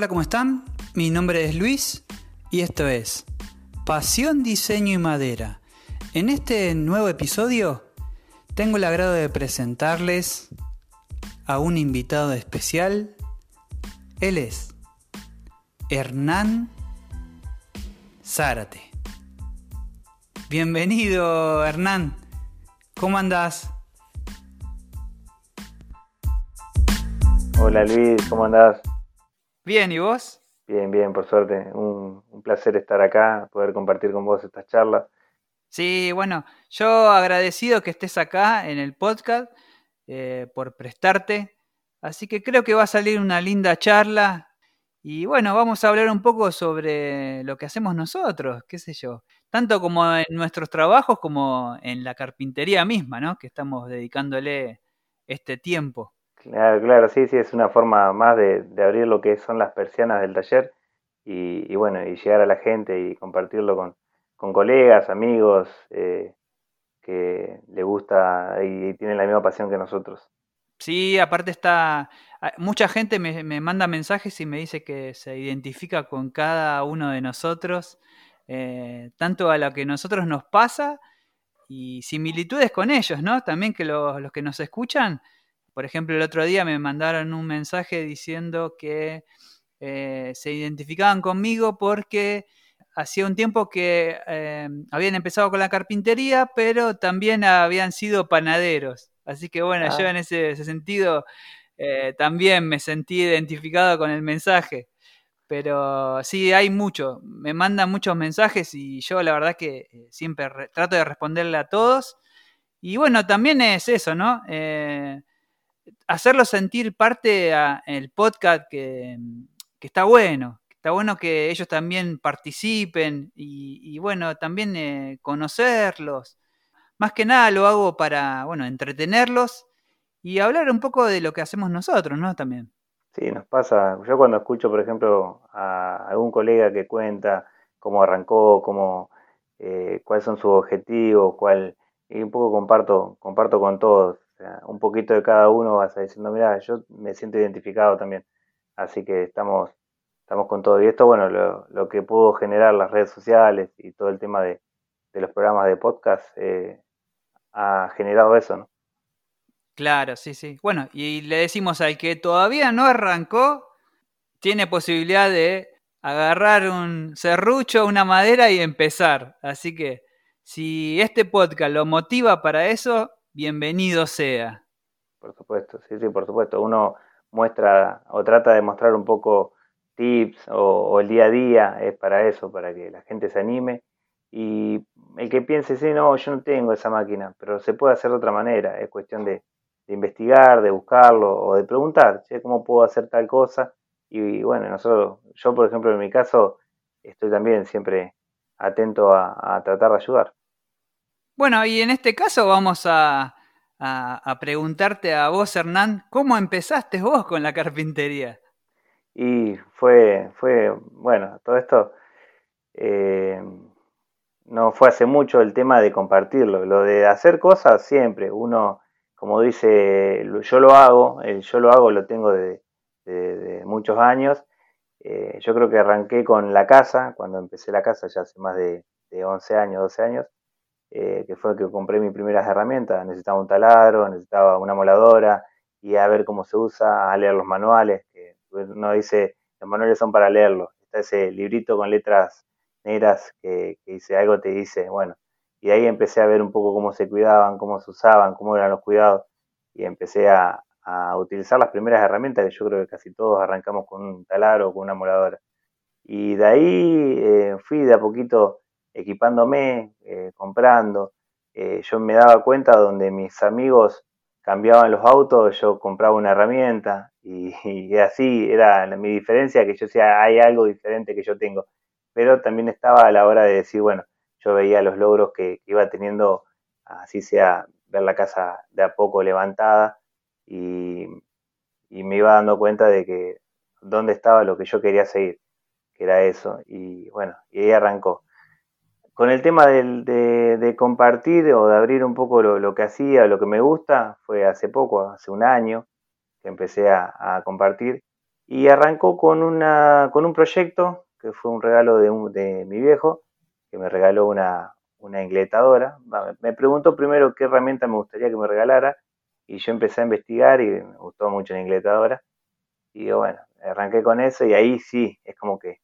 Hola, ¿cómo están? Mi nombre es Luis y esto es Pasión, Diseño y Madera. En este nuevo episodio tengo el agrado de presentarles a un invitado especial. Él es Hernán Zárate. Bienvenido, Hernán. ¿Cómo andás? Hola Luis, ¿cómo andás? Bien, ¿y vos? Bien, bien, por suerte. Un, placer estar acá, poder compartir con vos estas charlas. Sí, bueno, yo agradecido que estés acá en el podcast eh, por prestarte. Así que creo que va a salir una linda charla. Y bueno, vamos a hablar un poco sobre lo que hacemos nosotros, qué sé yo. Tanto como en nuestros trabajos como en la carpintería misma, ¿no? Que estamos dedicándole este tiempo. Claro, claro, sí, sí, es una forma más de, abrir lo que son las persianas del taller y, bueno, y llegar a la gente y compartirlo con, colegas, amigos eh, que le gusta y, tienen la misma pasión que nosotros. Sí, aparte está, ah, mucha gente me, manda mensajes y me dice que se identifica con cada uno de nosotros, eh, tanto a lo que nosotros nos pasa y similitudes con ellos, ¿no? También que los que nos escuchan por ejemplo, el otro día me mandaron un mensaje diciendo que eh, se identificaban conmigo porque hacía un tiempo que eh, habían empezado con la carpintería, pero también habían sido panaderos. Así que bueno, yo ah. en ese, sentido eh, también me sentí identificado con el mensaje. Pero sí, hay mucho. Me mandan muchos mensajes y yo la verdad que siempre trato de responderle a todos. Y bueno, también es eso, ¿no? Hacerlo sentir parte del podcast que, está bueno, está bueno que ellos también participen y, bueno, también eh, conocerlos. Más que nada lo hago para, bueno, entretenerlos y hablar un poco de lo que hacemos nosotros, ¿no? También. Sí, nos pasa. Yo cuando escucho, por ejemplo, a algún colega que cuenta cómo arrancó, cómo, eh, cuáles son sus objetivos, cuál, y un poco comparto, comparto con todos un poquito de cada uno vas diciendo, mira, yo me siento identificado también. Así que estamos, estamos con todo. Y esto, bueno, lo, que pudo generar las redes sociales y todo el tema de, los programas de podcast eh, ha generado eso, ¿no? Claro, sí, sí. Bueno, y le decimos al que todavía no arrancó, tiene posibilidad de agarrar un serrucho, una madera y empezar. Así que si este podcast lo motiva para eso, bienvenido sea. Por supuesto, sí, sí, por supuesto. Uno muestra o trata de mostrar un poco tips o, el día a día, es para eso, para que la gente se anime. Y el que piense, sí, no, yo no tengo esa máquina, pero se puede hacer de otra manera, es cuestión de, investigar, de buscarlo o de preguntar, ¿cómo puedo hacer tal cosa? Y, bueno, nosotros, yo por ejemplo en mi caso, estoy también siempre atento a tratar de ayudar. Bueno, y en este caso vamos a, preguntarte a vos, Hernán, ¿cómo empezaste vos con la carpintería? Y fue, fue bueno, todo esto eh, no fue hace mucho el tema de compartirlo, lo de hacer cosas siempre, uno, como dice, yo lo hago, el yo lo hago lo tengo de, muchos años, eh, yo creo que arranqué con la casa, cuando empecé la casa ya hace más de, de 11 años, 12 años, eh, que fue que compré mis primeras herramientas. Necesitaba un taladro, necesitaba una moladora y a ver cómo se usa, a leer los manuales. Que uno dice, los manuales son para leerlos. Está ese librito con letras negras que, dice algo, te dice, bueno. Y ahí empecé a ver un poco cómo se cuidaban, cómo se usaban, cómo eran los cuidados. Y empecé a, utilizar las primeras herramientas, que yo creo que casi todos arrancamos con un taladro o con una moladora. Y de ahí eh, fui de a poquito equipándome, eh, comprando. Eh, yo me daba cuenta donde mis amigos cambiaban los autos, yo compraba una herramienta y, así era mi diferencia, que yo decía, hay algo diferente que yo tengo. Pero también estaba a la hora de decir, bueno, yo veía los logros que, iba teniendo, así sea ver la casa de a poco levantada y, y me iba dando cuenta de que dónde estaba lo que yo quería seguir, que era eso. Y bueno, y ahí arrancó con el tema de, compartir o de abrir un poco lo, que hacía, lo que me gusta, fue hace poco, hace un año, que empecé a, compartir Y arrancó con, un proyecto que fue un regalo de, de mi viejo, que me regaló una, una ingletadora. Me preguntó primero qué herramienta me gustaría que me regalara y yo empecé a investigar y me gustó mucho la ingletadora. Y bueno, arranqué con eso y ahí sí, es como que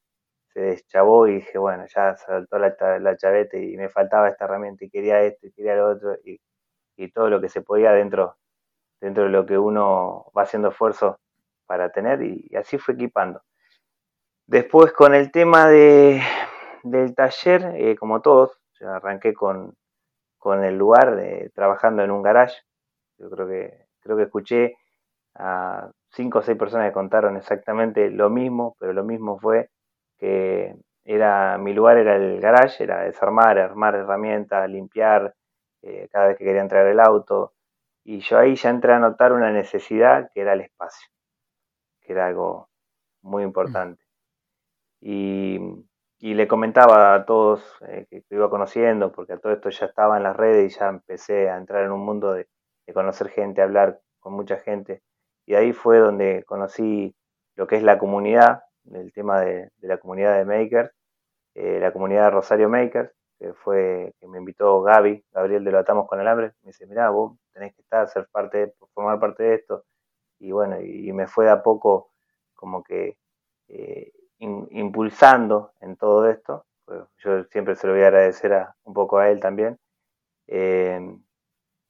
se deschavó y dije, bueno, ya saltó la, la y me faltaba esta herramienta y quería esto y quería lo otro y, y todo lo que se podía dentro, dentro de lo que uno va haciendo esfuerzo para tener y, así fue equipando. Después con el tema de, del taller, eh, como todos, yo arranqué con, con el lugar trabajando en un garage. Yo creo que, creo que escuché a cinco o seis personas que contaron exactamente lo mismo, pero lo mismo fue que era mi lugar era el garage, era desarmar, armar herramientas, limpiar eh, cada vez que quería entrar el auto. Y yo ahí ya entré a notar una necesidad que era el espacio, que era algo muy importante. Y, le comentaba a todos eh, que, iba conociendo, porque a todo esto ya estaba en las redes y ya empecé a entrar en un mundo de, de conocer gente, hablar con mucha gente. Y ahí fue donde conocí lo que es la comunidad, el tema de, la comunidad de Makers, eh, la comunidad de Rosario Makers, que fue que me invitó Gaby, Gabriel de Lo Atamos con el Hambre, me dice, mirá, vos tenés que estar, ser parte, formar parte de esto. Y bueno, y, me fue de a poco como que eh, impulsando en todo esto. Pues yo siempre se lo voy a agradecer a, un poco a él también. Eh,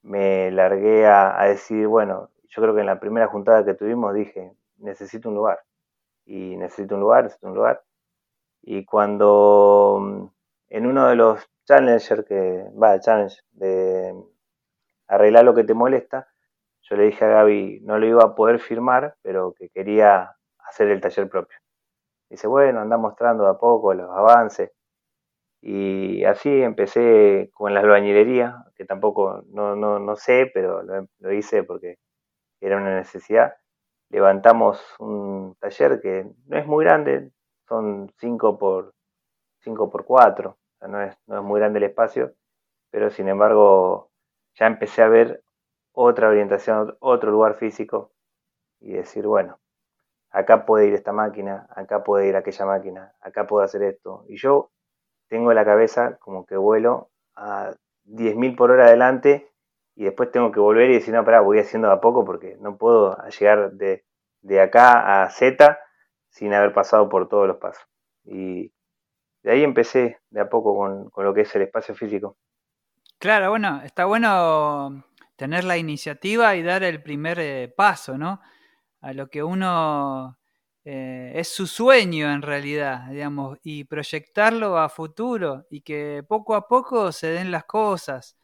me largué a, a decir, bueno, yo creo que en la primera juntada que tuvimos dije, necesito un lugar y necesito un lugar, necesito un lugar. Y cuando mm, en uno de los challengers que, va, challenge de arreglar lo que te molesta, yo le dije a Gaby, no lo iba a poder firmar, pero que quería hacer el taller propio. Dice, bueno, anda mostrando a poco los avances. Y así empecé con la albañilería, que tampoco no, no, no sé, pero lo hice porque era una necesidad levantamos un taller que no es muy grande, son 5 por 5 por 4, no, es, no es muy grande el espacio, pero sin embargo ya empecé a ver otra orientación, otro lugar físico y decir, bueno, acá puede ir esta máquina, acá puede ir aquella máquina, acá puedo hacer esto. Y yo tengo la cabeza como que vuelo a 10.000 por hora adelante y después tengo que volver y decir, no, pará, voy haciendo a poco porque no puedo llegar de, de acá a Z sin haber pasado por todos los pasos. Y de ahí empecé de a poco con, lo que es el espacio físico. Claro, bueno, está bueno tener la iniciativa y dar el primer eh, paso, ¿no? A lo que uno eh, es su sueño en realidad, digamos, y proyectarlo a futuro y que poco a poco se den las cosas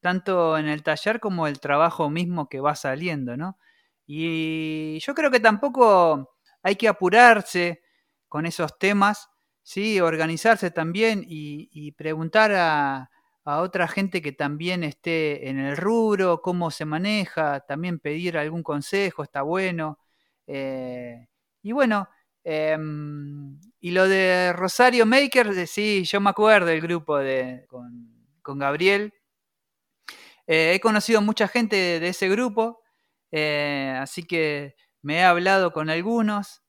tanto en el taller como el trabajo mismo que va saliendo, ¿no? Y yo creo que tampoco hay que apurarse con esos temas, ¿sí? Organizarse también y, preguntar a, otra gente que también esté en el rubro, cómo se maneja, también pedir algún consejo, está bueno. Eh, y bueno, em, y lo de Rosario Maker, sí, yo me acuerdo del grupo de, con Gabriel, eh, he conocido mucha gente de, ese grupo, eh, así que me he hablado con algunos.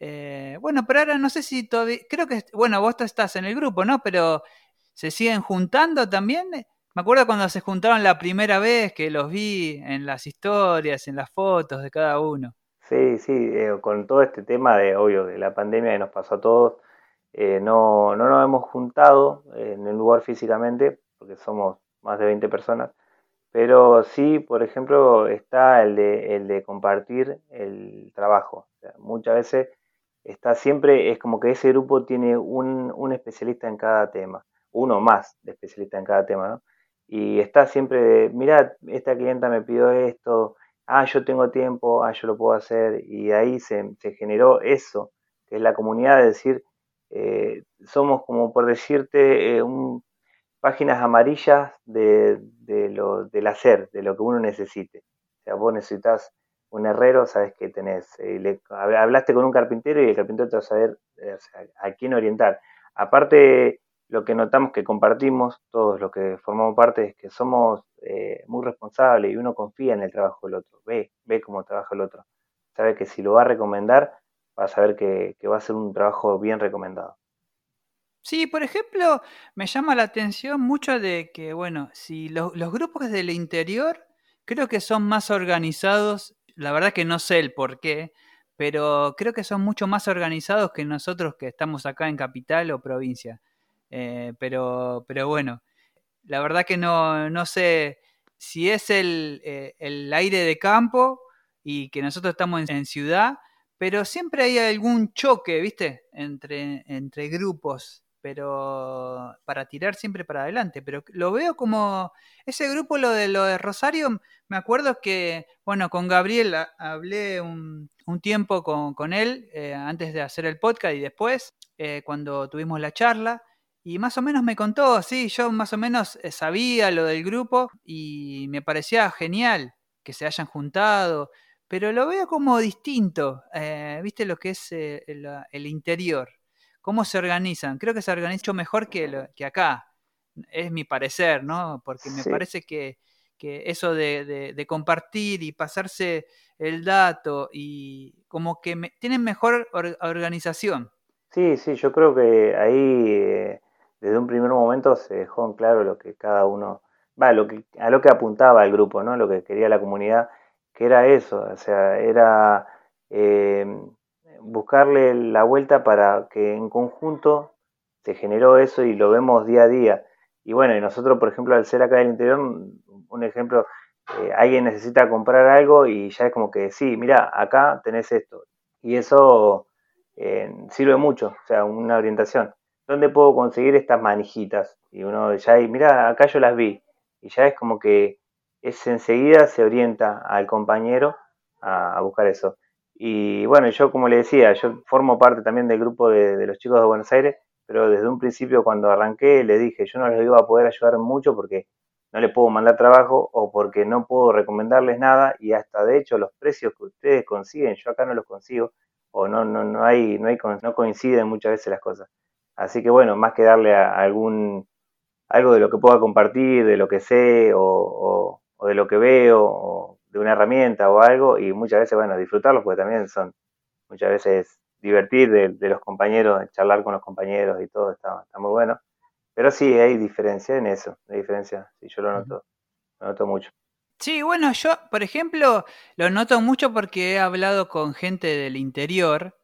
Eh, bueno, pero ahora no sé si todavía, creo que, bueno, vos estás en el grupo, ¿no? Pero se siguen juntando también. Me acuerdo cuando se juntaron la primera vez que los vi en las historias, en las fotos de cada uno. Sí, sí, con todo este tema de, obvio, de la pandemia que nos pasó a todos, no, no nos hemos juntado en el lugar físicamente, porque somos más de 20 personas, pero sí, por ejemplo, está el de, el de compartir el trabajo. muchas veces está siempre, es como que ese grupo tiene un, un especialista en cada tema, uno más de especialista en cada tema, ¿no? Y está siempre, mira, esta clienta me pidió esto, ah, yo tengo tiempo, ah, yo lo puedo hacer, y ahí se, se generó eso, que es la comunidad, de decir, eh, somos como por decirte, eh, un, páginas amarillas de, lo, del hacer, de lo que uno necesite. O sea, vos necesitas un herrero, sabes que tenés. Eh, hablaste con un carpintero y el carpintero te va a saber eh, a quién orientar. Aparte, lo que notamos que compartimos, todos los que formamos parte, es que somos eh, muy responsables y uno confía en el trabajo del otro, ve, ve cómo trabaja el otro. Sabe que si lo va a recomendar, vas a ver que, va a ser un trabajo bien recomendado. Sí, por ejemplo, me llama la atención mucho de que, bueno, si los, grupos del interior creo que son más organizados, la verdad que no sé el por qué, pero creo que son mucho más organizados que nosotros que estamos acá en capital o provincia. Eh, pero, pero bueno, la verdad que no, no sé si es el, eh, el, aire de campo y que nosotros estamos en, ciudad, pero siempre hay algún choque, ¿viste? Entre, entre grupos, pero para tirar siempre para adelante. Pero lo veo como ese grupo, lo de lo de Rosario, me acuerdo que, bueno, con Gabriel hablé un, un tiempo con, con él eh, antes de hacer el podcast y después, eh, cuando tuvimos la charla. Y más o menos me contó, sí, yo más o menos eh, sabía lo del grupo y me parecía genial que se hayan juntado, pero lo veo como distinto, viste lo que es el, interior, cómo se organizan. Creo que se organizan mejor que, que acá, es mi parecer, ¿no? Porque me parece que, eso de, compartir y pasarse el dato y como que tienen mejor organización. Sí, sí, yo creo que ahí desde un primer momento se dejó en claro lo que cada uno, va, lo que, a lo que apuntaba el grupo, ¿no? Lo que quería la comunidad, que era eso, o sea, era eh, buscarle la vuelta para que en conjunto se generó eso y lo vemos día a día. Y bueno, y nosotros, por ejemplo, al ser acá del interior, un ejemplo, eh, alguien necesita comprar algo y ya es como que, sí, mira, acá tenés esto. Y eso eh, sirve mucho, o sea, una orientación. ¿dónde puedo conseguir estas manijitas? Y uno ya, mira, acá yo las vi. Y ya es como que es enseguida se orienta al compañero a, buscar eso. Y bueno, yo como le decía, yo formo parte también del grupo de, los chicos de Buenos Aires, pero desde un principio cuando arranqué le dije, yo no les iba a poder ayudar mucho porque no les puedo mandar trabajo o porque no puedo recomendarles nada y hasta de hecho los precios que ustedes consiguen, yo acá no los consigo o no, no, no hay, no hay, no coinciden muchas veces las cosas. Así que bueno, más que darle a algún algo de lo que pueda compartir, de lo que sé o, de lo que veo, o de una herramienta o algo, y muchas veces, bueno, disfrutarlos, porque también son muchas veces divertir de, los compañeros, charlar con los compañeros y todo, está, está, muy bueno. Pero sí, hay diferencia en eso, hay diferencia, sí, yo lo noto, lo noto mucho. Sí, bueno, yo, por ejemplo, lo noto mucho porque he hablado con gente del interior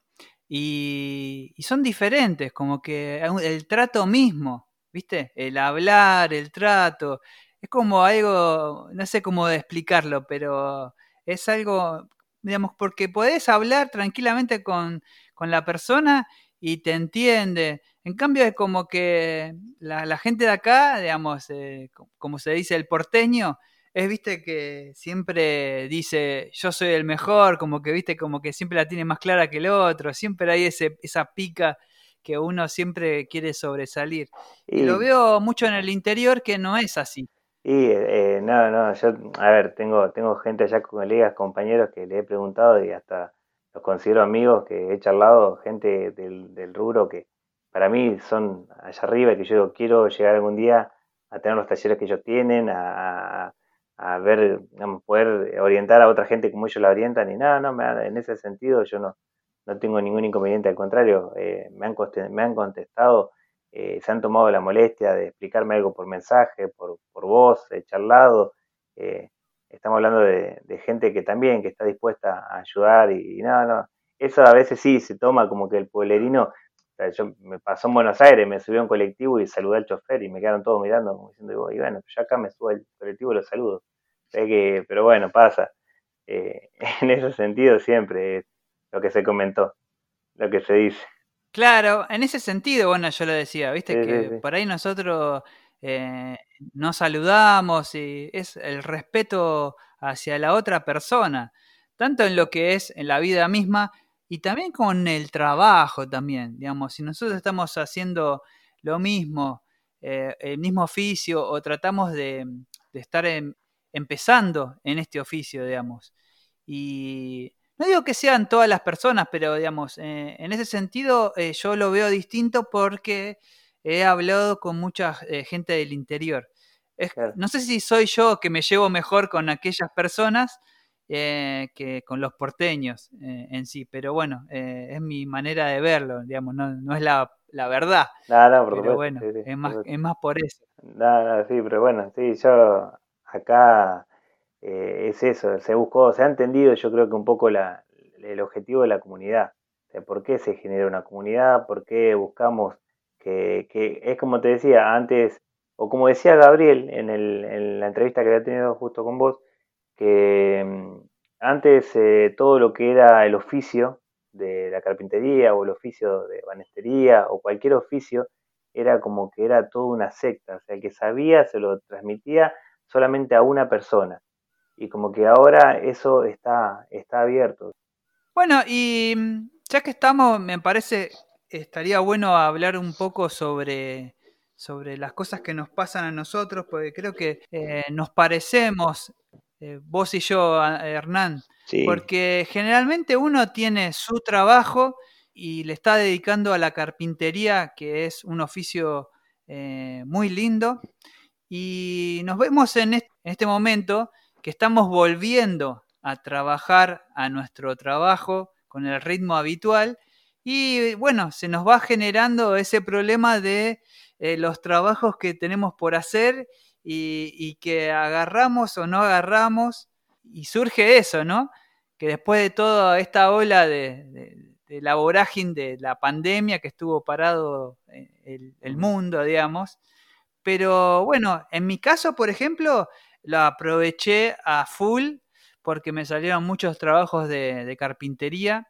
y, son diferentes, como que el trato mismo, ¿viste? El hablar, el trato, es como algo, no sé cómo explicarlo, pero es algo, digamos, porque podés hablar tranquilamente con, la persona y te entiende. En cambio es como que la, gente de acá, digamos, eh, como se dice el porteño, es, viste, que siempre dice, yo soy el mejor, como que, viste, como que siempre la tiene más clara que el otro, siempre hay ese, esa pica que uno siempre quiere sobresalir. Y, lo veo mucho en el interior que no es así. Y eh, no, no, yo, a ver, tengo, tengo gente allá, colegas, compañeros que le he preguntado y hasta los considero amigos que he charlado, gente del, del rubro que para mí son allá arriba que yo quiero llegar algún día a tener los talleres que ellos tienen, a, a ver, digamos, poder orientar a otra gente como ellos la orientan y nada, no, en ese sentido yo no, no tengo ningún inconveniente, al contrario, eh, me, han me han contestado, eh, se han tomado la molestia de explicarme algo por mensaje, por, por voz, he charlado, eh, estamos hablando de, gente que también, que está dispuesta a ayudar y, nada, no, eso a veces sí se toma como que el pueblerino, yo me pasó en Buenos Aires, me subí a un colectivo y saludé al chofer y me quedaron todos mirando como diciendo, y bueno, yo acá me subo al colectivo y lo saludo que, pero bueno, pasa. Eh, en ese sentido siempre es lo que se comentó, lo que se dice. Claro, en ese sentido, bueno, yo lo decía, viste que por ahí nosotros eh, nos saludamos y es el respeto hacia la otra persona, tanto en lo que es en la vida misma y también con el trabajo también, digamos, si nosotros estamos haciendo lo mismo, eh, el mismo oficio o tratamos de, de estar en, empezando en este oficio, digamos. Y no digo que sean todas las personas, pero digamos, eh, en ese sentido eh, yo lo veo distinto porque he hablado con mucha eh, gente del interior. No sé si soy yo que me llevo mejor con aquellas personas que con los porteños en sí. Pero bueno, es mi manera de verlo, digamos, no, no es la, la verdad. No, no, por pero bueno, sí, sí, es más, es más por eso. No, no, sí, pero bueno, sí, yo acá eh, es eso, se buscó, se ha entendido yo creo que un poco la, el objetivo de la comunidad, o sea, por qué se genera una comunidad, por qué buscamos que, que es como te decía antes, o como decía Gabriel en, el, en la entrevista que había tenido justo con vos, que mm, antes eh, todo lo que era el oficio de la carpintería o el oficio de banestería o cualquier oficio era como que era toda una secta, o sea, el que sabía se lo transmitía solamente a una persona y como que ahora eso está, está abierto. Bueno, y mm, ya que estamos, me parece, estaría bueno hablar un poco sobre, sobre las cosas que nos pasan a nosotros, porque creo que eh, nos parecemos, eh, vos y yo, Hernán, Sí, porque generalmente uno tiene su trabajo y le está dedicando a la carpintería, que es un oficio eh, muy lindo, y nos vemos en est- en este momento que estamos volviendo a trabajar a nuestro trabajo con el ritmo habitual y bueno, se nos va generando ese problema de eh, los trabajos que tenemos por hacer y, que agarramos o no agarramos y surge eso, ¿no? Que después de toda esta ola de, de- de la vorágine de la pandemia que estuvo parado eh, el, el mundo, digamos, pero bueno, en mi caso, por ejemplo, la aproveché a full porque me salieron muchos trabajos de, carpintería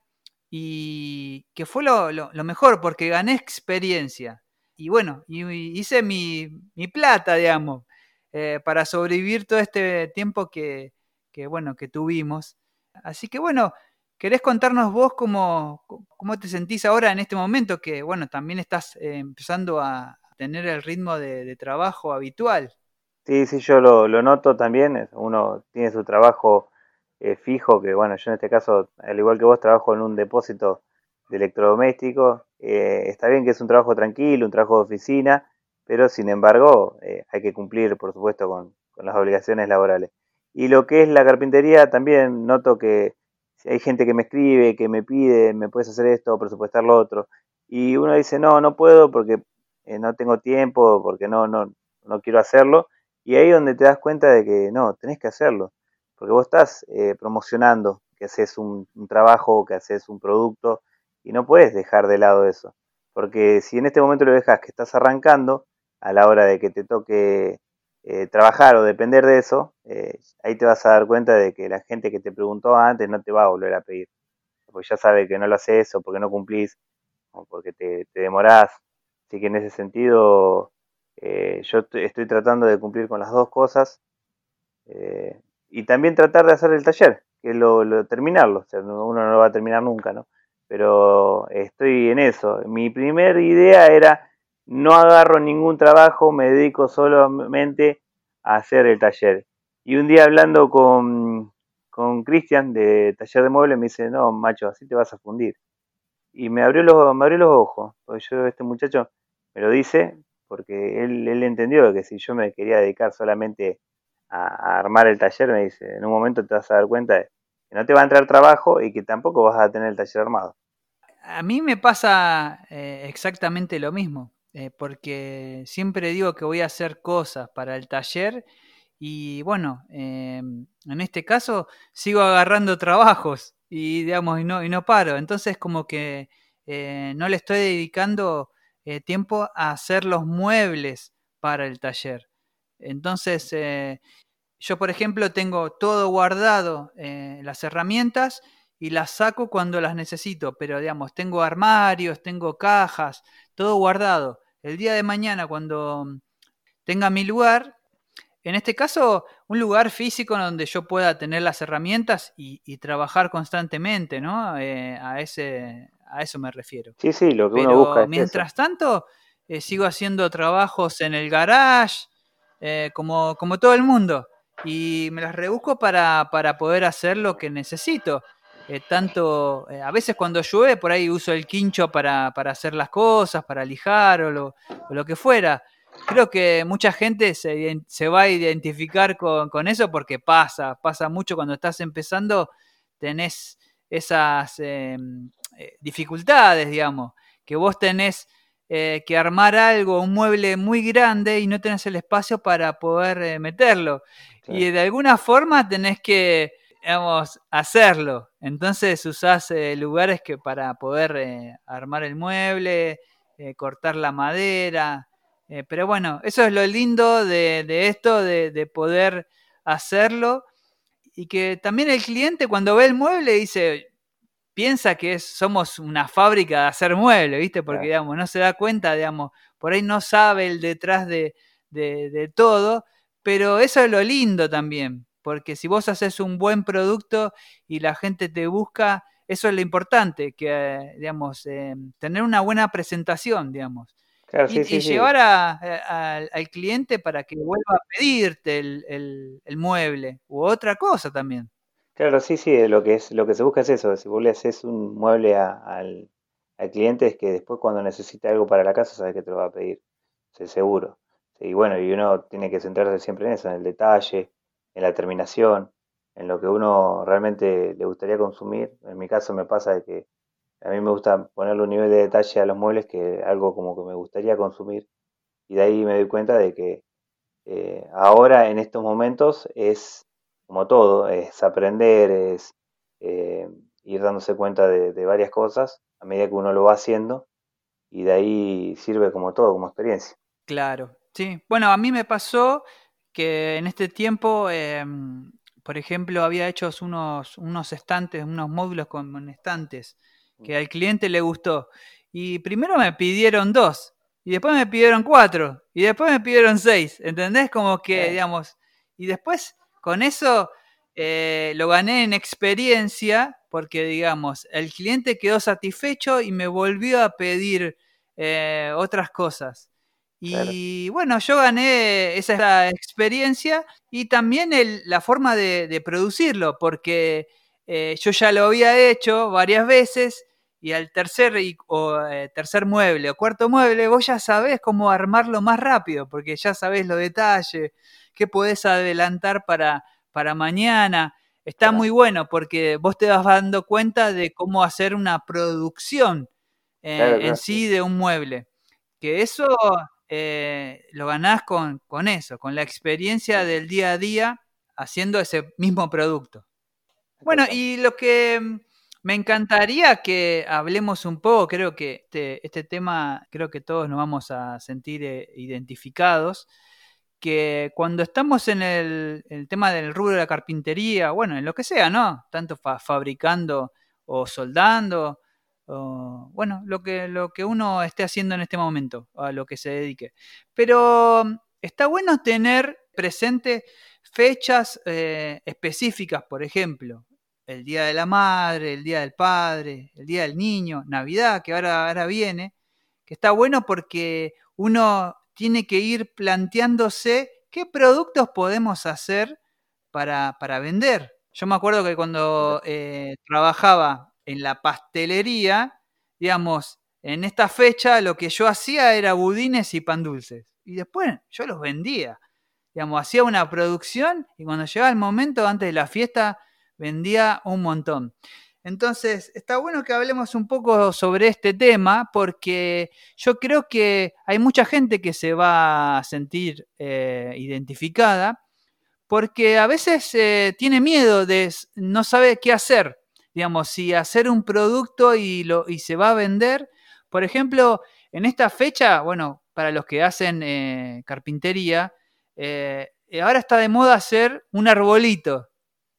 y que fue lo, lo- mejor porque gané experiencia. Y bueno, y, hice mi, mi plata, digamos, eh, para sobrevivir todo este tiempo que, que, bueno, que tuvimos. Así que bueno, ¿querés contarnos vos cómo, cómo te sentís ahora en este momento que, bueno, también estás eh, empezando a tener el ritmo de trabajo habitual? Sí, sí, yo lo, lo noto también, uno tiene su trabajo eh, fijo, que bueno, yo en este caso, al igual que vos, trabajo en un depósito de electrodomésticos, eh, está bien que es un trabajo tranquilo, un trabajo de oficina, pero sin embargo eh, hay que cumplir, por supuesto, con, con las obligaciones laborales. Y lo que es la carpintería, también noto que hay gente que me escribe, que me pide, me puedes hacer esto, presupuestar lo otro, y uno dice, no, no puedo porque eh, no tengo tiempo, porque no, no, no quiero hacerlo, y ahí es donde te das cuenta de que no, tenés que hacerlo, porque vos estás eh, promocionando que haces un, trabajo, que haces un producto, y no puedes dejar de lado eso, porque si en este momento lo dejas que estás arrancando, a la hora de que te toque eh, trabajar o depender de eso, eh, ahí te vas a dar cuenta de que la gente que te preguntó antes no te va a volver a pedir, porque ya sabe que no lo haces o porque no cumplís o porque te, te demorás. Así que en ese sentido, eh, yo estoy tratando de cumplir con las dos cosas eh, y también tratar de hacer el taller, que es lo, lo- terminarlo. O sea, no- uno no lo va a terminar nunca, ¿no? Pero estoy en eso. Mi primera idea era no agarro ningún trabajo, me dedico solamente a hacer el taller. Y un día hablando con, con Cristian de Taller de Muebles me dice, no, macho, así te vas a fundir. Y me abrió los, me abrió los ojos, porque yo, este muchacho me lo dice, porque él, él entendió que si yo me quería dedicar solamente a, armar el taller, me dice, en un momento te vas a dar cuenta que no te va a entrar trabajo y que tampoco vas a tener el taller armado. A mí me pasa eh, exactamente lo mismo, eh, porque siempre digo que voy a hacer cosas para el taller y bueno, eh, en este caso sigo agarrando trabajos y digamos y no, y no paro. Entonces como que no le estoy dedicando eh, tiempo a hacer los muebles para el taller. Entonces eh, yo, por ejemplo, tengo todo guardado, eh, las herramientas, y las saco cuando las necesito, pero digamos, tengo armarios, tengo cajas, todo guardado. El día de mañana, cuando mm, tenga mi lugar, en este caso, un lugar físico donde yo pueda tener las herramientas y, trabajar constantemente, ¿no? A, ese, a eso me refiero. Sí, sí, lo que uno busca Pero eso. mientras tanto, eh, sigo haciendo trabajos en el garage, eh, como, como todo el mundo, y me las rebusco para, para poder hacer lo que necesito. Eh, tanto, a veces cuando llueve, por ahí uso el quincho para, para hacer las cosas, para lijar o lo, o lo que fuera. creo que mucha gente se, se va a identificar con, con, eso porque pasa, pasa mucho cuando estás empezando, tenés esas eh, eh, dificultades, digamos, que vos tenés eh, que armar algo, un mueble muy grande y no tenés el espacio para poder meterlo. Y de alguna forma tenés que, digamos, hacerlo. Entonces usás lugares que para poder armar el mueble, cortar la madera. pero bueno, eso es lo lindo de, de esto, de, de poder hacerlo y que también el cliente cuando ve el mueble dice, piensa que somos una fábrica de hacer muebles, ¿viste? Porque, digamos, no se da cuenta, digamos, por ahí no sabe el detrás de, todo, pero eso es lo lindo también, porque si vos haces un buen producto y la gente te busca, eso es lo importante, que, digamos, eh, tener una buena presentación, digamos. y, llevar al cliente para que vuelva a pedirte el, el mueble u otra cosa también. Claro, sí, sí, lo que es, lo que se busca es eso. Si vos le haces un mueble al, cliente es que después cuando necesite algo para la casa sabe que te lo va a pedir, seguro. Y bueno, y uno tiene que centrarse siempre en eso, en el detalle, en la terminación, en lo que uno realmente le gustaría consumir. En mi caso me pasa de que a mí me gusta ponerle un nivel de detalle a los muebles que algo como que me gustaría consumir. Y de ahí me doy cuenta de que eh, ahora en estos momentos es como todo, es aprender, es eh, ir dándose cuenta de, varias cosas a medida que uno lo va haciendo y de ahí sirve como todo, como experiencia. Claro, sí. Bueno, a mí me pasó que en este tiempo, em, por ejemplo, había hecho unos, unos estantes, unos módulos con estantes que al cliente le gustó. Y primero me pidieron dos, y después me pidieron cuatro, y después me pidieron seis, ¿entendés? Como que, digamos, y después con eso eh, lo gané en experiencia porque, digamos, el cliente quedó satisfecho y me volvió a pedir eh, otras cosas. Y bueno, yo gané esa experiencia y también la forma de, producirlo, porque eh, yo ya lo había hecho varias veces y al tercer, o, tercer mueble o cuarto mueble, vos ya sabés cómo armarlo más rápido, porque ya sabés los detalles, qué podés adelantar para, para mañana. Está muy bueno porque vos te vas dando cuenta de cómo hacer una producción eh, en sí de un mueble. Que eso eh, lo ganás con, con eso, con la experiencia del día a día haciendo ese mismo producto. Bueno, y lo que me encantaría que hablemos un poco, creo que este, este tema, creo que todos nos vamos a sentir eh, identificados, que cuando estamos en el, tema del rubro de la carpintería, bueno, en lo que sea, ¿no? Tanto fabricando o soldando, o, bueno, lo que, lo que uno esté haciendo en este momento, a lo que se dedique. Pero está bueno tener presente fechas eh, específicas, por ejemplo, el Día de la Madre, el Día del Padre, el Día del Niño, Navidad, que ahora, ahora viene, que está bueno porque uno tiene que ir planteándose qué productos podemos hacer para, vender. Yo me acuerdo que cuando eh, trabajaba en la pastelería, digamos, en esta fecha lo que yo hacía era budines y pan dulces. Y después yo los vendía. Digamos, hacía una producción y cuando llegaba el momento, antes de la fiesta, vendía un montón. Entonces, está bueno que hablemos un poco sobre este tema porque yo creo que hay mucha gente que se va a sentir eh, identificada porque a veces eh, tiene miedo de no sabe qué hacer. Digamos, si hacer un producto y, lo, y se va a vender. Por ejemplo, en esta fecha, bueno, para los que hacen eh, carpintería, ahora está de moda hacer un arbolito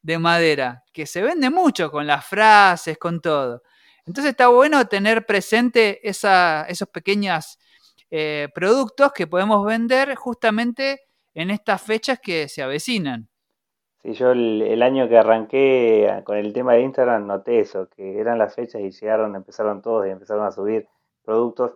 de madera, que se vende mucho con las frases, con todo. Entonces está bueno tener presente esos pequeños eh, productos que podemos vender justamente en estas fechas que se avecinan. Sí, yo el, año que arranqué con el tema de Instagram noté eso, que eran las fechas y llegaron, empezaron todos y empezaron a subir productos.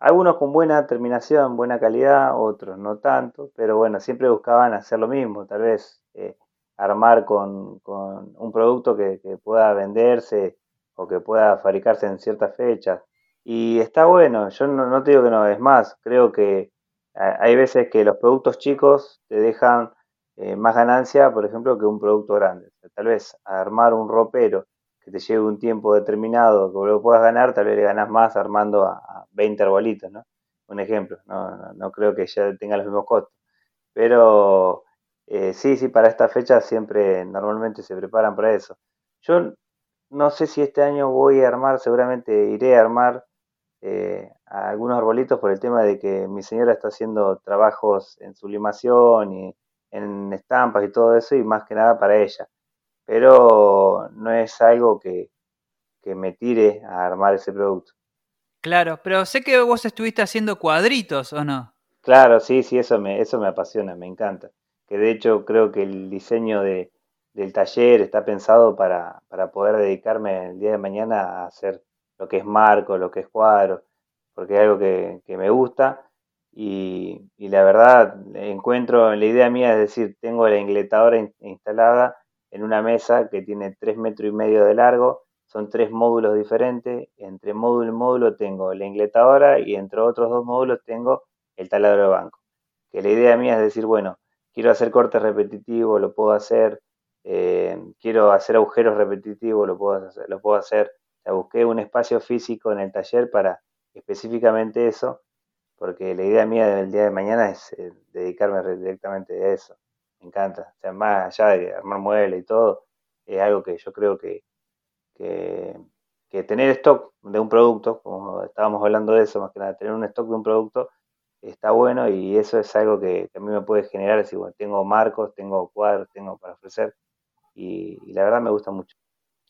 Algunos con buena terminación, buena calidad, otros no tanto, pero bueno, siempre buscaban hacer lo mismo, tal vez eh, armar con, un producto que, pueda venderse o que pueda fabricarse en ciertas fechas. Y está bueno, yo no, te digo que no, es más, creo que hay veces que los productos chicos te dejan eh, más ganancia, por ejemplo, que un producto grande. tal vez armar un ropero que te lleve un tiempo determinado, que lo puedas ganar, tal vez le ganas más armando a, 20 arbolitos, ¿no? Un ejemplo, no, no, creo que ya tenga los mismos costos. Pero eh, sí, sí, para esta fecha siempre normalmente se preparan para eso. Yo no sé si este año voy a armar, seguramente iré a armar eh, algunos arbolitos por el tema de que mi señora está haciendo trabajos en sublimación y en estampas y todo eso y más que nada para ella. Pero no es algo que, que me tire a armar ese producto. Claro, pero sé que vos estuviste haciendo cuadritos, ¿o no? Claro, sí, sí, eso me, eso me apasiona, me encanta. Que de hecho creo que el diseño de, del taller está pensado para, para poder dedicarme el día de mañana a hacer lo que es marco, lo que es cuadro, porque es algo que, me gusta y, la verdad encuentro, la idea mía es decir, tengo la ingletadora instalada en una mesa que tiene tres metros y medio de largo, son tres módulos diferentes, entre módulo y módulo tengo la ingletadora y entre otros dos módulos tengo el taladro de banco. Que la idea mía es decir, bueno, quiero hacer cortes repetitivos, lo puedo hacer, eh, quiero hacer agujeros repetitivos, lo puedo hacer, lo puedo hacer busqué un espacio físico en el taller para específicamente eso, porque la idea mía del día de mañana es eh, dedicarme directamente a eso. Me encanta. O sea, más allá de armar muebles y todo, es algo que yo creo que, que, tener stock de un producto, como estábamos hablando de eso, más que nada, tener un stock de un producto está bueno y eso es algo que, a mí me puede generar. Si bueno, tengo marcos, tengo cuadros, tengo para ofrecer y la verdad me gusta mucho.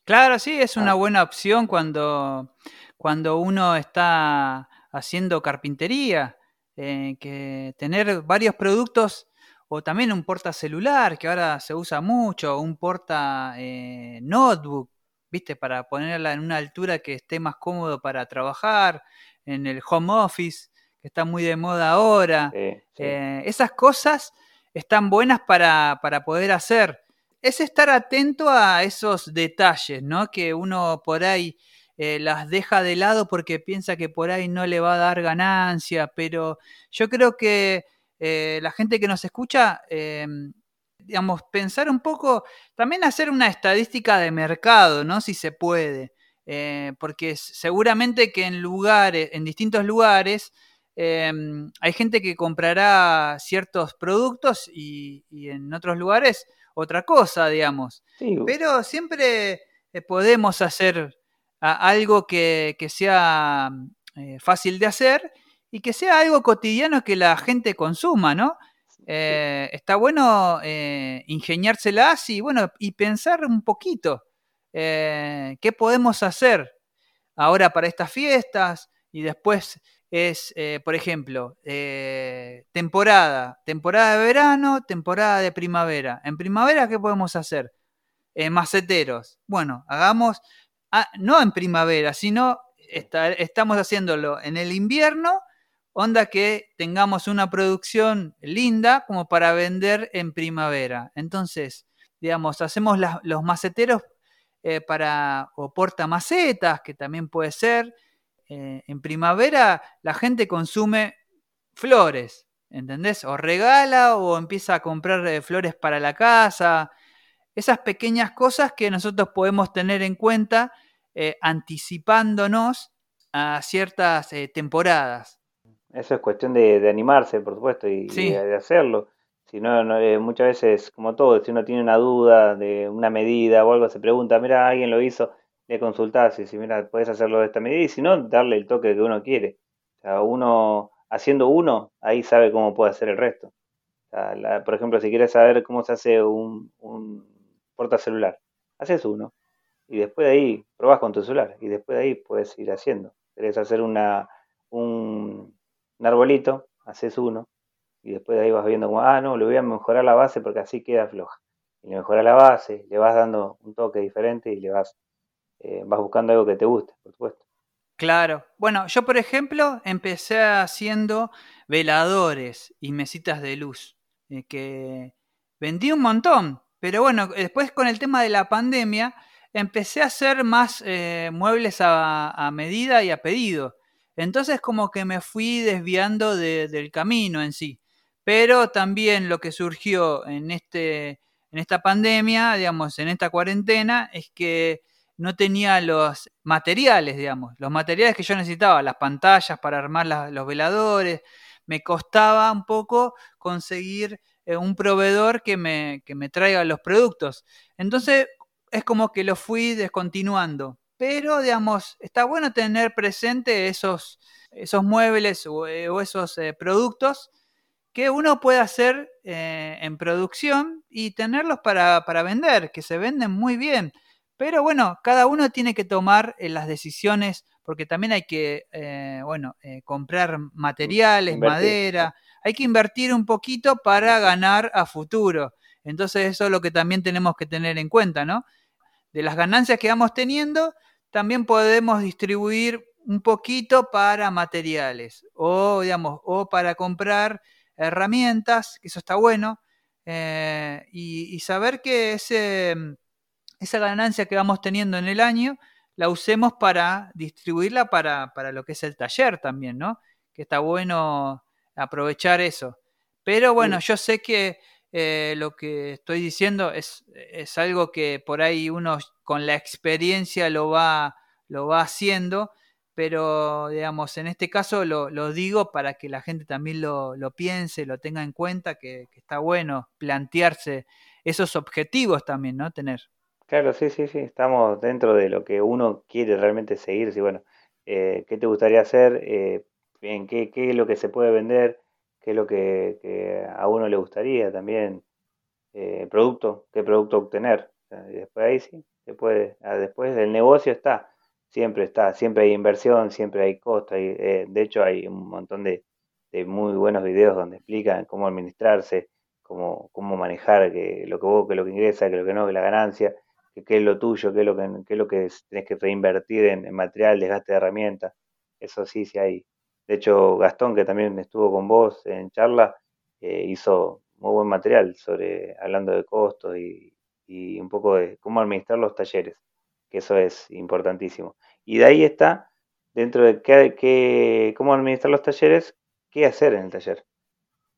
Claro, sí, es una ah. buena opción cuando, cuando uno está haciendo carpintería, eh, que tener varios productos o también un porta celular que ahora se usa mucho, un porta eh, notebook, viste, para ponerla en una altura que esté más cómodo para trabajar, en el home office, que está muy de moda ahora. Eh, esas cosas están buenas para, para poder hacer es estar atento a esos detalles, ¿no? Que uno por ahí eh, las deja de lado porque piensa que por ahí no le va a dar ganancia, pero yo creo que eh, la gente que nos escucha, em, digamos, pensar un poco, también hacer una estadística de mercado, ¿no? Si se puede, porque seguramente que en lugares, en distintos lugares, em, hay gente que comprará ciertos productos y en otros lugares otra cosa, digamos. Pero siempre eh, podemos hacer algo que, sea eh, fácil de hacer y que sea algo cotidiano que la gente consuma, ¿no? Eh, está bueno ingeniárselas y bueno, y pensar un poquito qué podemos hacer ahora para estas fiestas y después es, eh, por ejemplo, eh, temporada, temporada de verano, temporada de primavera. En primavera, ¿qué podemos hacer? Eh, maceteros. Bueno, hagamos, ah, no en primavera, sino estamos haciéndolo en el invierno, onda que tengamos una producción linda como para vender en primavera. Entonces, digamos, hacemos los maceteros para, o macetas que también puede ser, eh, en primavera la gente consume flores, ¿entendés? O regala o empieza a comprar eh, flores para la casa. Esas pequeñas cosas que nosotros podemos tener en cuenta eh, anticipándonos a ciertas temporadas. Eso es cuestión de, animarse, por supuesto, y, de, hacerlo. Si no, muchas veces, como todo, si uno tiene una duda de una medida o algo, se pregunta, mira, alguien lo hizo, le consultás y si mira, puedes hacerlo de esta medida y si no, darle el toque que uno quiere. O sea, uno, haciendo uno, ahí sabe cómo puede hacer el resto. por ejemplo, si quieres saber cómo se hace un, un portacelular, haces uno y después de ahí probás con tu celular y después de ahí puedes ir haciendo. Querés hacer una, un, un arbolito, haces uno y después de ahí vas viendo como, ah, no, le voy a mejorar la base porque así queda floja. Y le mejoras la base, le vas dando un toque diferente y le vas eh, vas buscando algo que te guste, por supuesto. Claro. Bueno, yo por ejemplo empecé haciendo veladores y mesitas de luz, eh, que vendí un montón, pero bueno, después con el tema de la pandemia empecé a hacer más eh, muebles a, medida y a pedido. Entonces como que me fui desviando del camino en sí. Pero también lo que surgió en, este, en esta pandemia, digamos, en esta cuarentena, es que no tenía los materiales, digamos, los materiales que yo necesitaba, las pantallas para armar los veladores. Me costaba un poco conseguir eh, un proveedor que me, que me traiga los productos. Entonces es como que lo fui descontinuando. Pero, digamos, está bueno tener presente esos, esos muebles o, eh, esos eh, productos que uno puede hacer en producción y tenerlos para, para vender, que se venden muy bien. Pero bueno, cada uno tiene que tomar eh, las decisiones, porque también hay que, eh, bueno, eh, comprar materiales, madera, hay que invertir un poquito para ganar a futuro. Entonces eso es lo que también tenemos que tener en cuenta, ¿no? De las ganancias que vamos teniendo, también podemos distribuir un poquito para materiales o, digamos, o para comprar herramientas, que eso está bueno, y saber que ese esa ganancia que vamos teniendo en el año la usemos para distribuirla para, lo que es el taller también, ¿no? Que está bueno aprovechar eso. Pero bueno, yo sé que eh, lo que estoy diciendo es, es, algo que por ahí uno con la experiencia lo va, lo va haciendo, pero digamos, en este caso lo, digo para que la gente también lo, piense, lo tenga en cuenta, que, que, está bueno plantearse esos objetivos también, ¿no? Tener. Claro, sí, sí, sí, estamos dentro de lo que uno quiere realmente seguir. Sí, bueno, eh, ¿qué te gustaría hacer? Eh, bien, ¿qué, ¿qué es lo que se puede vender? ¿Qué es lo que, que a uno le gustaría también? Eh, producto, ¿qué producto obtener? Y después ahí sí, puede. Ah, después el negocio está, siempre está, siempre hay inversión, siempre hay costo. Hay, eh, de hecho, hay un montón de, de muy buenos videos donde explican cómo administrarse, cómo, cómo manejar que lo que vos, que lo que ingresa, que lo que no, que la ganancia qué es lo tuyo, qué es lo que, qué es lo que tenés que reinvertir en, material, desgaste de herramientas. Eso sí, sí hay. De hecho, Gastón, que también estuvo con vos en charla, eh, hizo muy buen material sobre hablando de costos y, un poco de cómo administrar los talleres, que eso es importantísimo. Y de ahí está, dentro de qué, cómo administrar los talleres, qué hacer en el taller.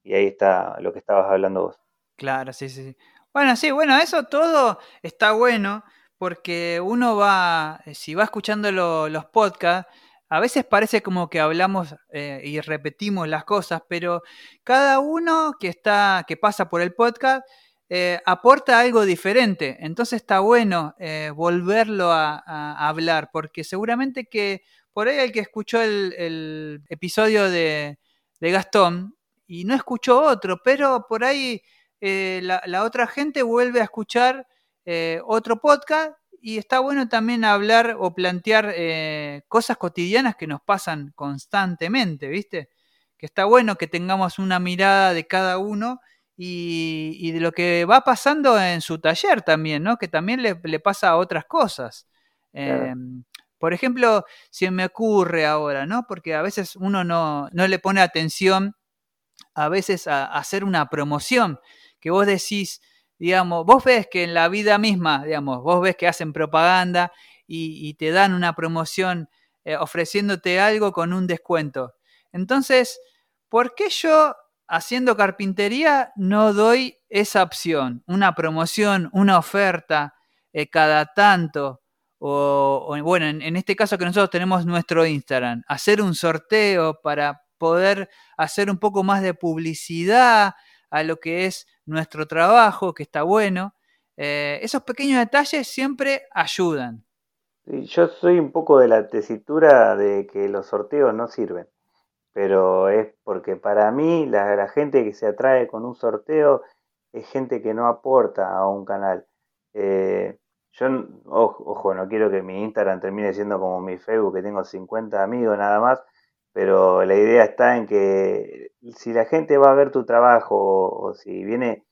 Y ahí está lo que estabas hablando vos. Claro, sí, sí. Bueno, sí, bueno, eso todo está bueno porque uno va, eh, si va escuchando los podcasts, a veces parece como que hablamos eh, y repetimos las cosas, pero cada uno que está, que pasa por el podcast, eh, aporta algo diferente. Entonces está bueno volverlo a, hablar, porque seguramente que por ahí el que escuchó el, episodio de, de Gastón y no escuchó otro, pero por ahí eh, la, otra gente vuelve a escuchar eh, otro podcast y está bueno también hablar o plantear eh, cosas cotidianas que nos pasan constantemente, ¿viste? Que está bueno que tengamos una mirada de cada uno y, de lo que va pasando en su taller también, ¿no? Que también le, pasa a otras cosas. Em, por ejemplo, si me ocurre ahora, ¿no? Porque a veces uno no, le pone atención a veces a hacer una promoción que vos decís, digamos, vos ves que en la vida misma, digamos, vos ves que hacen propaganda y, te dan una promoción eh, ofreciéndote algo con un descuento. Entonces, ¿por qué yo haciendo carpintería no doy esa opción? Una promoción, una oferta eh, cada tanto. O, bueno, en, en, este caso que nosotros tenemos nuestro Instagram, hacer un sorteo para poder hacer un poco más de publicidad a lo que es nuestro trabajo, que está bueno. Eh, esos pequeños detalles siempre ayudan. yo soy un poco de la tesitura de que los sorteos no sirven, pero es porque para mí la, gente que se atrae con un sorteo es gente que no aporta a un canal. Eh, yo, ojo, no quiero que mi Instagram termine siendo como mi Facebook, que tengo 50 amigos nada más, pero la idea está en que si la gente va a ver tu trabajo o, si viene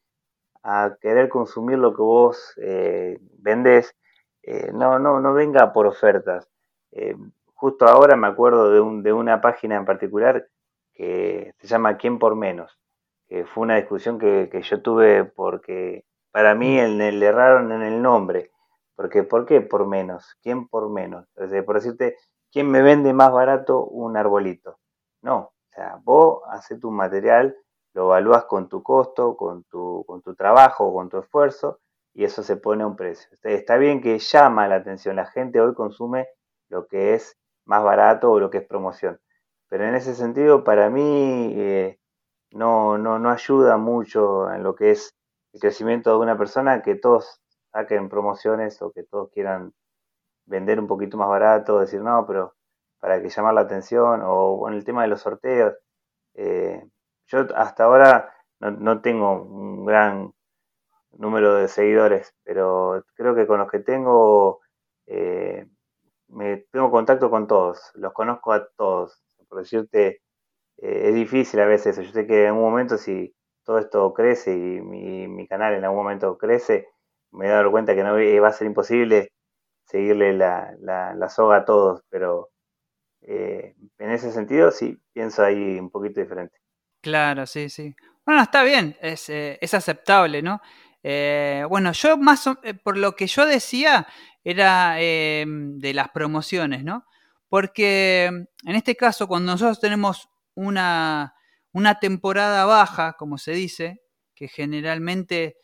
a querer consumir lo que vos eh, vendés, eh, no, no, no venga por ofertas. Eh, justo ahora me acuerdo de, un, de una página en particular que se llama ¿Quién por menos? que fue una discusión que, yo tuve porque para mí mm. el, le erraron en el nombre. Porque, ¿Por qué por menos? ¿Quién por menos? por decirte, ¿quién me vende más barato un arbolito? No, sea, vos haces tu material, lo evalúas con tu costo, con tu, con tu trabajo, con tu esfuerzo, y eso se pone a un precio. Está bien que llama la atención, la gente hoy consume lo que es más barato o lo que es promoción, pero en ese sentido para mí eh, no, no, no ayuda mucho en lo que es el crecimiento de una persona que todos saquen promociones o que todos quieran vender un poquito más barato, decir no, pero para que llamar la atención, o en el tema de los sorteos. Eh, yo hasta ahora no, tengo un gran número de seguidores, pero creo que con los que tengo, eh, me tengo contacto con todos, los conozco a todos. Por decirte, eh, es difícil a veces eso. Yo sé que en un momento si todo esto crece y mi, mi canal en algún momento crece, me he dado cuenta que no va a ser imposible seguirle la, la, soga a todos, pero eh, en ese sentido sí pienso ahí un poquito diferente. Claro, sí, sí. Bueno, está bien, es, eh, aceptable, ¿no? Eh, bueno, yo más, por lo que yo decía, era de las promociones, ¿no? Porque en este caso, cuando nosotros tenemos una, una temporada baja, como se dice, que generalmente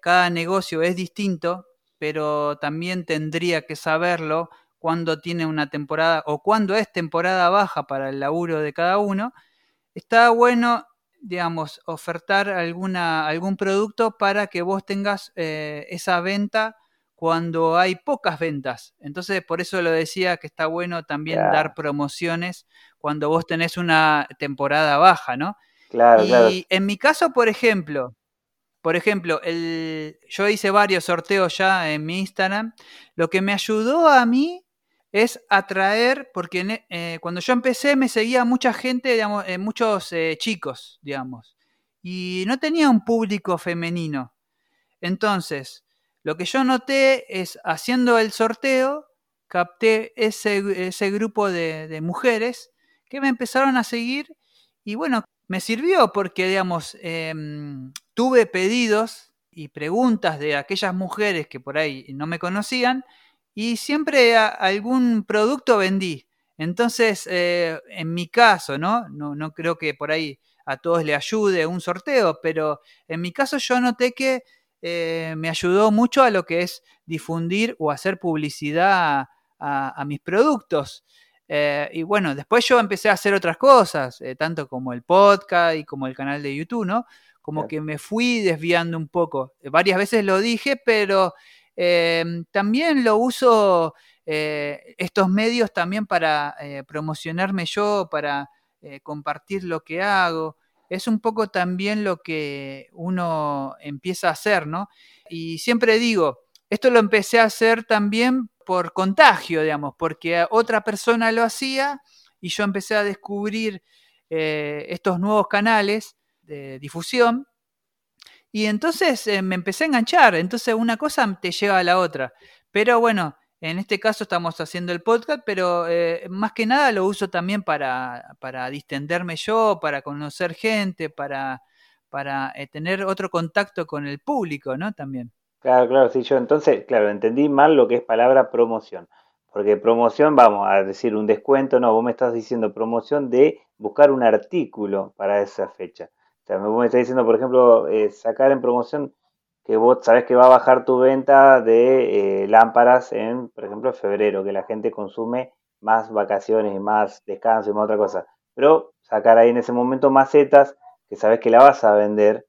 cada negocio es distinto, pero también tendría que saberlo cuando tiene una temporada o cuando es temporada baja para el laburo de cada uno, está bueno, digamos, ofertar alguna, algún producto para que vos tengas eh, esa venta cuando hay pocas ventas. Entonces, por eso lo decía que está bueno también dar promociones cuando vos tenés una temporada baja, ¿no? Claro, y en mi caso, por ejemplo, por ejemplo, el, yo hice varios sorteos ya en mi Instagram. Lo que me ayudó a mí es atraer, porque eh, cuando yo empecé me seguía mucha gente, digamos, eh, muchos eh, chicos, digamos, y no tenía un público femenino. Entonces, lo que yo noté es, haciendo el sorteo, capté ese, ese grupo de, mujeres que me empezaron a seguir y bueno, me sirvió porque, digamos, em, tuve pedidos y preguntas de aquellas mujeres que por ahí no me conocían y siempre algún producto vendí. Entonces, eh, en mi caso, ¿no? ¿no? No creo que por ahí a todos le ayude un sorteo, pero en mi caso yo noté que eh, me ayudó mucho a lo que es difundir o hacer publicidad a mis productos. Eh, y bueno, después yo empecé a hacer otras cosas, eh, tanto como el podcast y como el canal de YouTube, ¿no? Como que me fui desviando un poco. Varias veces lo dije, pero em, también lo uso estos medios también para promocionarme yo, para compartir lo que hago. Es un poco también lo que uno empieza a hacer, ¿no? Y siempre digo, esto lo empecé a hacer también por contagio, digamos, porque otra persona lo hacía y yo empecé a descubrir eh, estos nuevos canales de difusión y entonces eh, me empecé a enganchar, entonces una cosa te lleva a la otra. Pero bueno, en este caso estamos haciendo el podcast, pero eh, más que nada lo uso también para, para distenderme yo, para conocer gente, para, para tener otro contacto con el público, ¿no? También. Claro, claro, sí, yo entonces, claro, entendí mal lo que es palabra promoción. Porque promoción, vamos a decir un descuento, no, vos me estás diciendo promoción de buscar un artículo para esa fecha. O sea, vos me estás diciendo, por ejemplo, eh, sacar en promoción que vos sabés que va a bajar tu venta de eh, lámparas en, por ejemplo, febrero, que la gente consume más vacaciones y más descanso y más otra cosa. Pero sacar ahí en ese momento macetas que sabes que la vas a vender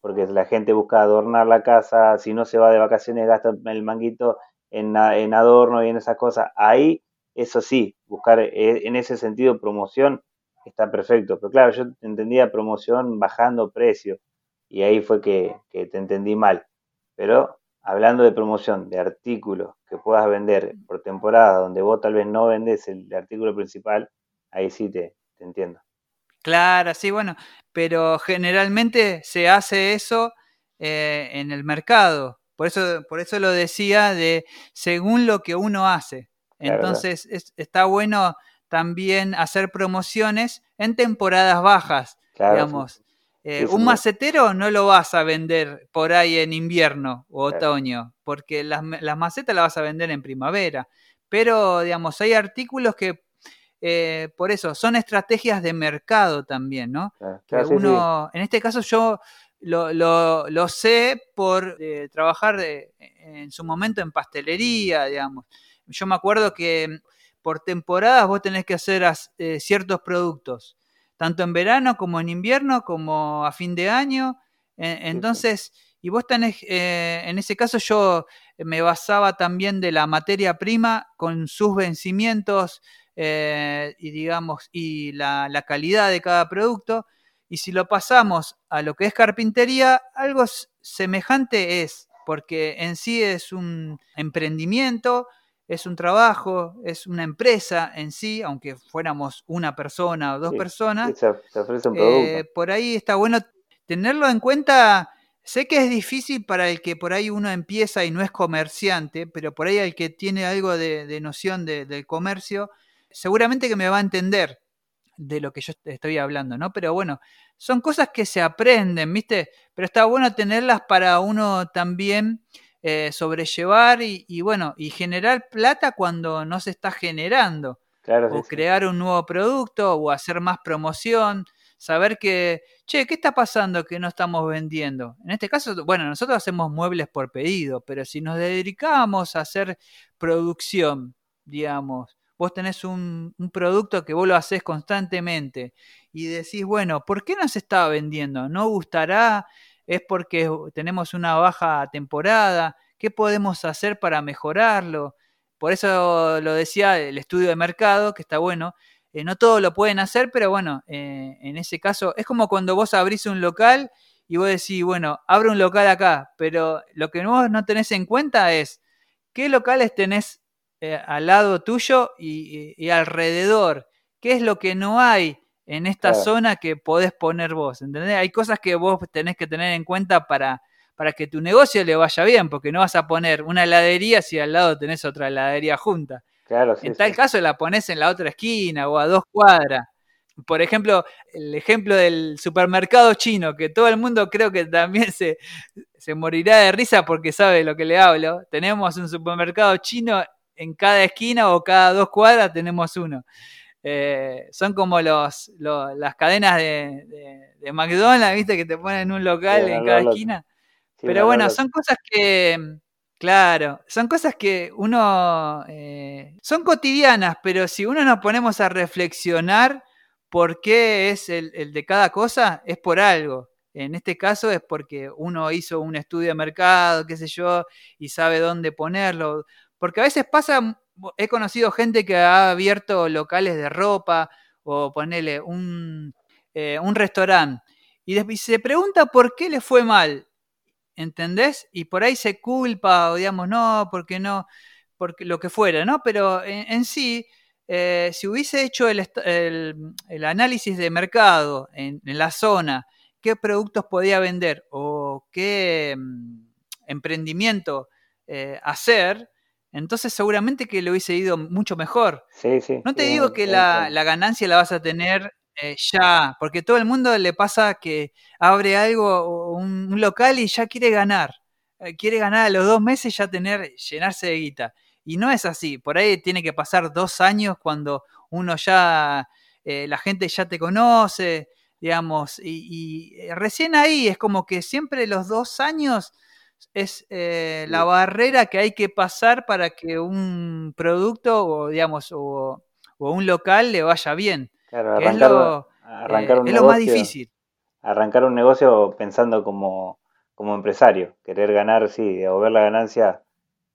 porque la gente busca adornar la casa, si no se va de vacaciones gasta el manguito en, en adorno y en esas cosas. Ahí, eso sí, buscar eh, en ese sentido promoción está perfecto. Pero claro, yo entendía promoción bajando precio y ahí fue que, te entendí mal. Pero hablando de promoción, de artículos que puedas vender por temporada, donde vos tal vez no vendes el artículo principal, ahí sí te, te entiendo. Claro, sí, bueno, pero generalmente se hace eso eh, en el mercado. Por eso, por eso lo decía de según lo que uno hace. Entonces está bueno también hacer promociones en temporadas bajas, digamos. Eh, un macetero no lo vas a vender por ahí en invierno o otoño, porque las, las macetas las vas a vender en primavera. pero digamos, hay artículos que eh, por eso son estrategias de mercado también, ¿no? que uno, en este caso yo lo, sé por eh, trabajar en su momento en pastelería, digamos. Yo me acuerdo que por temporadas vos tenés que hacer eh, ciertos productos, tanto en verano como en invierno, como a fin de año. entonces, y vos tenés, eh, en ese caso yo me basaba también de la materia prima con sus vencimientos eh, y digamos, y la, calidad de cada producto. Y si lo pasamos a lo que es carpintería, algo semejante es, porque en sí es un emprendimiento, es un trabajo, es una empresa en sí, aunque fuéramos una persona o dos personas. Eh, por ahí está bueno tenerlo en cuenta Sé que es difícil para el que por ahí uno empieza y no es comerciante, pero por ahí el que tiene algo de, noción del comercio, seguramente que me va a entender de lo que yo estoy hablando, ¿no? Pero bueno, son cosas que se aprenden, ¿viste? Pero está bueno tenerlas para uno también eh, sobrellevar y, bueno, y generar plata cuando no se está generando. o crear un nuevo producto o hacer más promoción saber que, che, ¿qué está pasando que no estamos vendiendo? En este caso, bueno, nosotros hacemos muebles por pedido, pero si nos dedicamos a hacer producción, digamos, vos tenés un, producto que vos lo haces constantemente y decís, bueno, ¿por qué no se está vendiendo? ¿No gustará? ¿Es porque tenemos una baja temporada? ¿Qué podemos hacer para mejorarlo? Por eso lo decía el estudio de mercado, que está bueno, eh, no todo lo pueden hacer, pero bueno, eh, en ese caso es como cuando vos abrís un local y vos decís, bueno, abro un local acá, pero lo que vos no tenés en cuenta es qué locales tenés eh, al lado tuyo y, alrededor, qué es lo que no hay en esta zona que podés poner vos, ¿entendés? Hay cosas que vos tenés que tener en cuenta para, para que tu negocio le vaya bien, porque no vas a poner una heladería si al lado tenés otra heladería junta en tal caso la pones en la otra esquina o a dos cuadras. Por ejemplo, el ejemplo del supermercado chino, que todo el mundo creo que también se, morirá de risa porque sabe lo que le hablo. Tenemos un supermercado chino en cada esquina o cada dos cuadras tenemos uno. Eh, son como los, las cadenas de, McDonald's, ¿viste? Que te ponen un local en cada esquina. Pero bueno, son cosas que, Claro, son cosas que uno... Eh, son cotidianas, pero si uno nos ponemos a reflexionar por qué es el, de cada cosa, es por algo. En este caso es porque uno hizo un estudio de mercado, qué sé yo, y sabe dónde ponerlo. Porque a veces pasa, he conocido gente que ha abierto locales de ropa o ponele un, eh, un restaurante y se pregunta por qué le fue mal. ¿entendés? Y por ahí se culpa, o digamos, no, porque no, porque lo que fuera, ¿no? Pero en, sí, eh, si hubiese hecho el, análisis de mercado en, la zona, qué productos podía vender o qué mm, emprendimiento eh, hacer, entonces seguramente que le hubiese ido mucho mejor. Sí, sí. No te digo que la, la, ganancia la vas a tener eh, ya, porque todo el mundo le pasa que abre algo, un, local y ya quiere ganar. Eh, quiere ganar a los dos meses ya tener, llenarse de guita. Y no es así. Por ahí tiene que pasar dos años cuando uno ya, eh, la gente ya te conoce, digamos, y, recién ahí es como que siempre los dos años es la barrera que hay que pasar para que un producto o, digamos, o, o un local le vaya bien. Claro, arrancar, es lo, arrancar eh, un negocio, más difícil. Arrancar un negocio pensando como, como empresario, querer ganar, sí, o ver la ganancia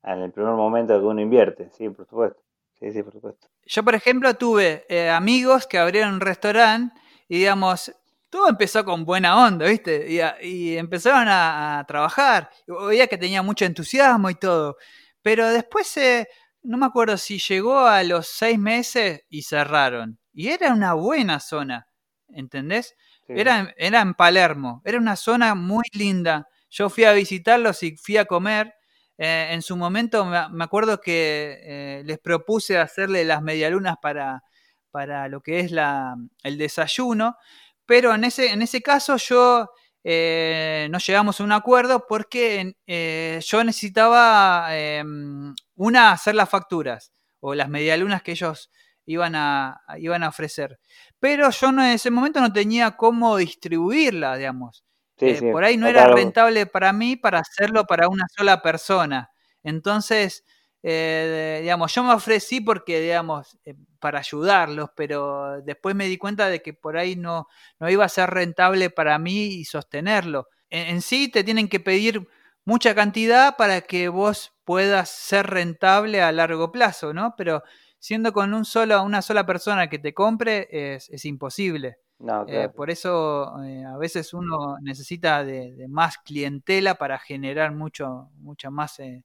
en el primer momento que uno invierte, sí, por supuesto. Sí, sí, por supuesto. Yo, por ejemplo, tuve eh, amigos que abrieron un restaurante y, digamos, todo empezó con buena onda, ¿viste? Y, empezaron a, trabajar. Veía que tenía mucho entusiasmo y todo. Pero después, eh, no me acuerdo si llegó a los seis meses y cerraron. Y era una buena zona, ¿entendés? Era, era en Palermo, era una zona muy linda. Yo fui a visitarlos y fui a comer. Eh, en su momento me, acuerdo que eh, les propuse hacerle las medialunas para, para lo que es la, el desayuno, pero en ese, en ese caso yo eh, no llegamos a un acuerdo porque yo necesitaba em, una hacer las facturas o las medialunas que ellos iban a, iban a ofrecer. Pero yo no, en ese momento no tenía cómo distribuirla, digamos. Eh, por ahí no era rentable para mí para hacerlo para una sola persona. Entonces, eh, digamos, yo me ofrecí porque, digamos, eh, para ayudarlos, pero después me di cuenta de que por ahí no, no iba a ser rentable para mí y sostenerlo. En, sí te tienen que pedir mucha cantidad para que vos puedas ser rentable a largo plazo, ¿no? Pero siendo con un solo, una sola persona que te compre, es, imposible. Eh, por eso a veces uno necesita de, más clientela para generar mucho, mucha más eh,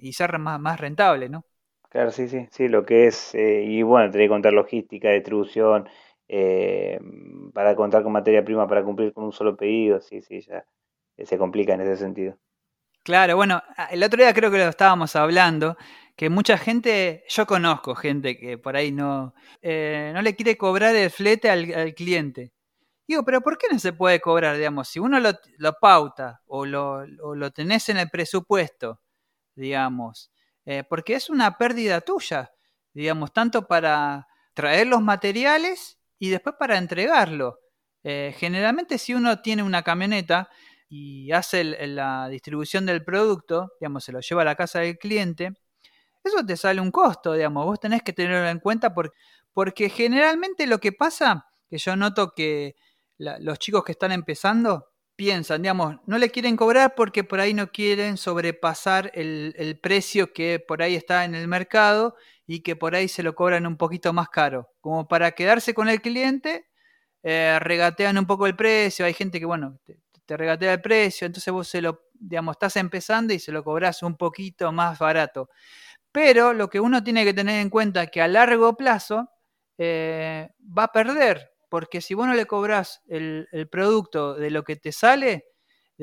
y ser más, más rentable, ¿no? Claro, sí, sí, sí, lo que es, eh, y bueno, tener que contar logística, distribución, eh, para contar con materia prima para cumplir con un solo pedido, sí, sí, ya se complica en ese sentido. Claro, bueno, el otro día creo que lo estábamos hablando, que mucha gente, yo conozco gente que por ahí no, no le quiere cobrar el flete al, cliente. Digo, pero ¿por qué no se puede cobrar? Digamos, si uno lo, lo pauta o lo, o lo tenés en el presupuesto digamos, eh, porque es una pérdida tuya, digamos, tanto para traer los materiales y después para entregarlo. Eh, generalmente si uno tiene una camioneta y hace la distribución del producto, digamos, se lo lleva a la casa del cliente, eso te sale un costo, digamos, vos tenés que tenerlo en cuenta porque, porque generalmente lo que pasa, que yo noto que los chicos que están empezando, piensan, digamos, no le quieren cobrar porque por ahí no quieren sobrepasar el, precio que por ahí está en el mercado y que por ahí se lo cobran un poquito más caro. Como para quedarse con el cliente, eh, regatean un poco el precio. Hay gente que, bueno, te, regatea el precio, entonces vos se lo, digamos, estás empezando y se lo cobras un poquito más barato. Pero lo que uno tiene que tener en cuenta es que a largo plazo eh, va a perder porque si vos no le cobras el, producto de lo que te sale,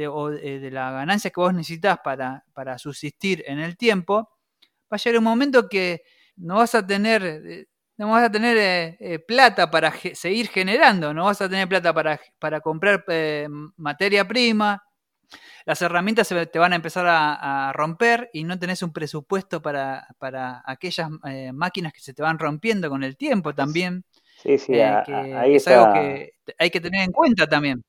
o de, la ganancia que vos necesitas para, para subsistir en el tiempo, va a llegar un momento que no vas a tener, eh, no vas a tener eh, eh, plata para seguir generando, no vas a tener plata para, para comprar materia prima, las herramientas se te van a empezar a, romper y no tenés un presupuesto para, para aquellas máquinas que se te van rompiendo con el tiempo también. Sí, sí, eh, ahí es algo que hay que tener en cuenta también.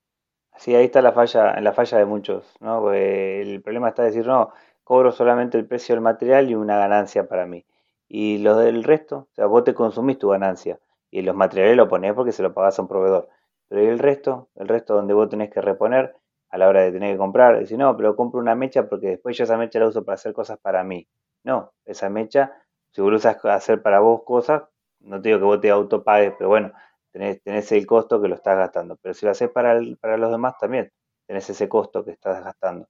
Sí, ahí está la falla, la falla de muchos, ¿no? el problema está decir, no, cobro solamente el precio del material y una ganancia para mí. Y lo del resto, o sea, vos te consumís tu ganancia y los materiales lo ponés porque se lo pagás a un proveedor. Pero el resto, el resto donde vos tenés que reponer a la hora de tener que comprar, decir, no, pero compro una mecha porque después yo esa mecha la uso para hacer cosas para mí. No, esa mecha, si vos usas hacer para vos cosas, no te digo que vos te autopagues, pero bueno, tenés, tenés el costo que lo estás gastando. Pero si lo haces para, para los demás también, tenés ese costo que estás gastando.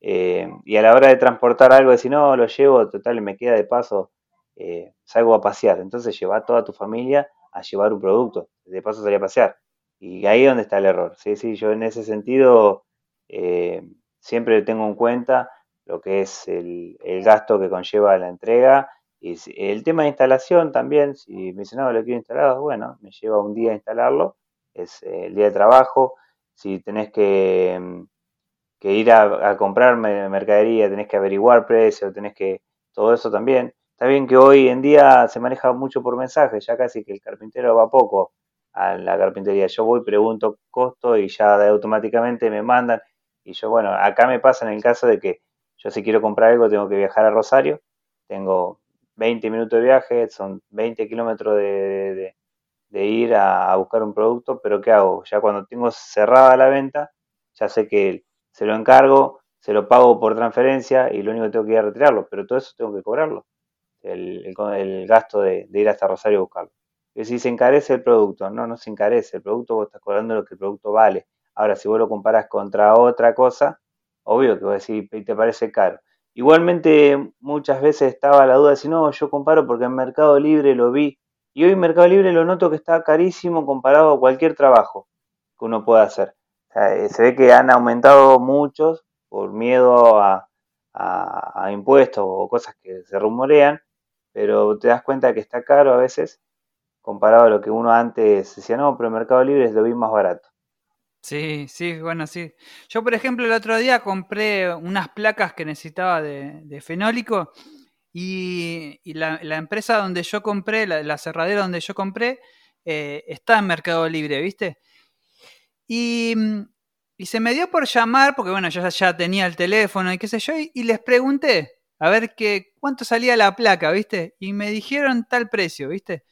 Eh, y a la hora de transportar algo, decir, no, lo llevo, total, me queda de paso, eh, salgo a pasear. Entonces lleva a toda tu familia a llevar un producto. De paso salir a pasear. Y ahí es donde está el error. Sí, sí, yo en ese sentido eh, siempre tengo en cuenta lo que es el, el gasto que conlleva la entrega y el tema de instalación también, si me dicen, no, lo quiero instalado, bueno, me lleva un día instalarlo, es eh, el día de trabajo. Si tenés que, mm, que ir a, a, comprar mercadería, tenés que averiguar precio, tenés que, todo eso también. Está bien que hoy en día se maneja mucho por mensaje, ya casi que el carpintero va poco a la carpintería. Yo voy, pregunto costo y ya automáticamente me mandan. Y yo, bueno, acá me pasa en el caso de que yo si quiero comprar algo tengo que viajar a Rosario, tengo 20 minutos de viaje, son 20 kilómetros de, ir a, buscar un producto, pero ¿qué hago? Ya cuando tengo cerrada la venta, ya sé que se lo encargo, se lo pago por transferencia y lo único que tengo que ir a retirarlo, pero todo eso tengo que cobrarlo, el, gasto de, ir hasta Rosario a buscarlo. Y si se encarece el producto, no, no se encarece, el producto vos estás cobrando lo que el producto vale. Ahora, si vos lo comparas contra otra cosa, obvio que vos decís, te parece caro. Igualmente muchas veces estaba la duda de si no, yo comparo porque en Mercado Libre lo vi y hoy Mercado Libre lo noto que está carísimo comparado a cualquier trabajo que uno pueda hacer. Eh, se ve que han aumentado muchos por miedo a, impuestos o cosas que se rumorean, pero te das cuenta que está caro a veces comparado a lo que uno antes decía, no, pero Mercado Libre lo vi más barato. Sí, sí, bueno, sí. Yo, por ejemplo, el otro día compré unas placas que necesitaba de, fenólico Y, la, empresa donde yo compré, la, cerradera donde yo compré, eh, está en Mercado Libre, ¿viste? Y, se me dio por llamar, porque bueno, yo ya tenía el teléfono y qué sé yo, y, les pregunté a ver qué cuánto salía la placa, ¿viste? Y me dijeron tal precio, ¿viste?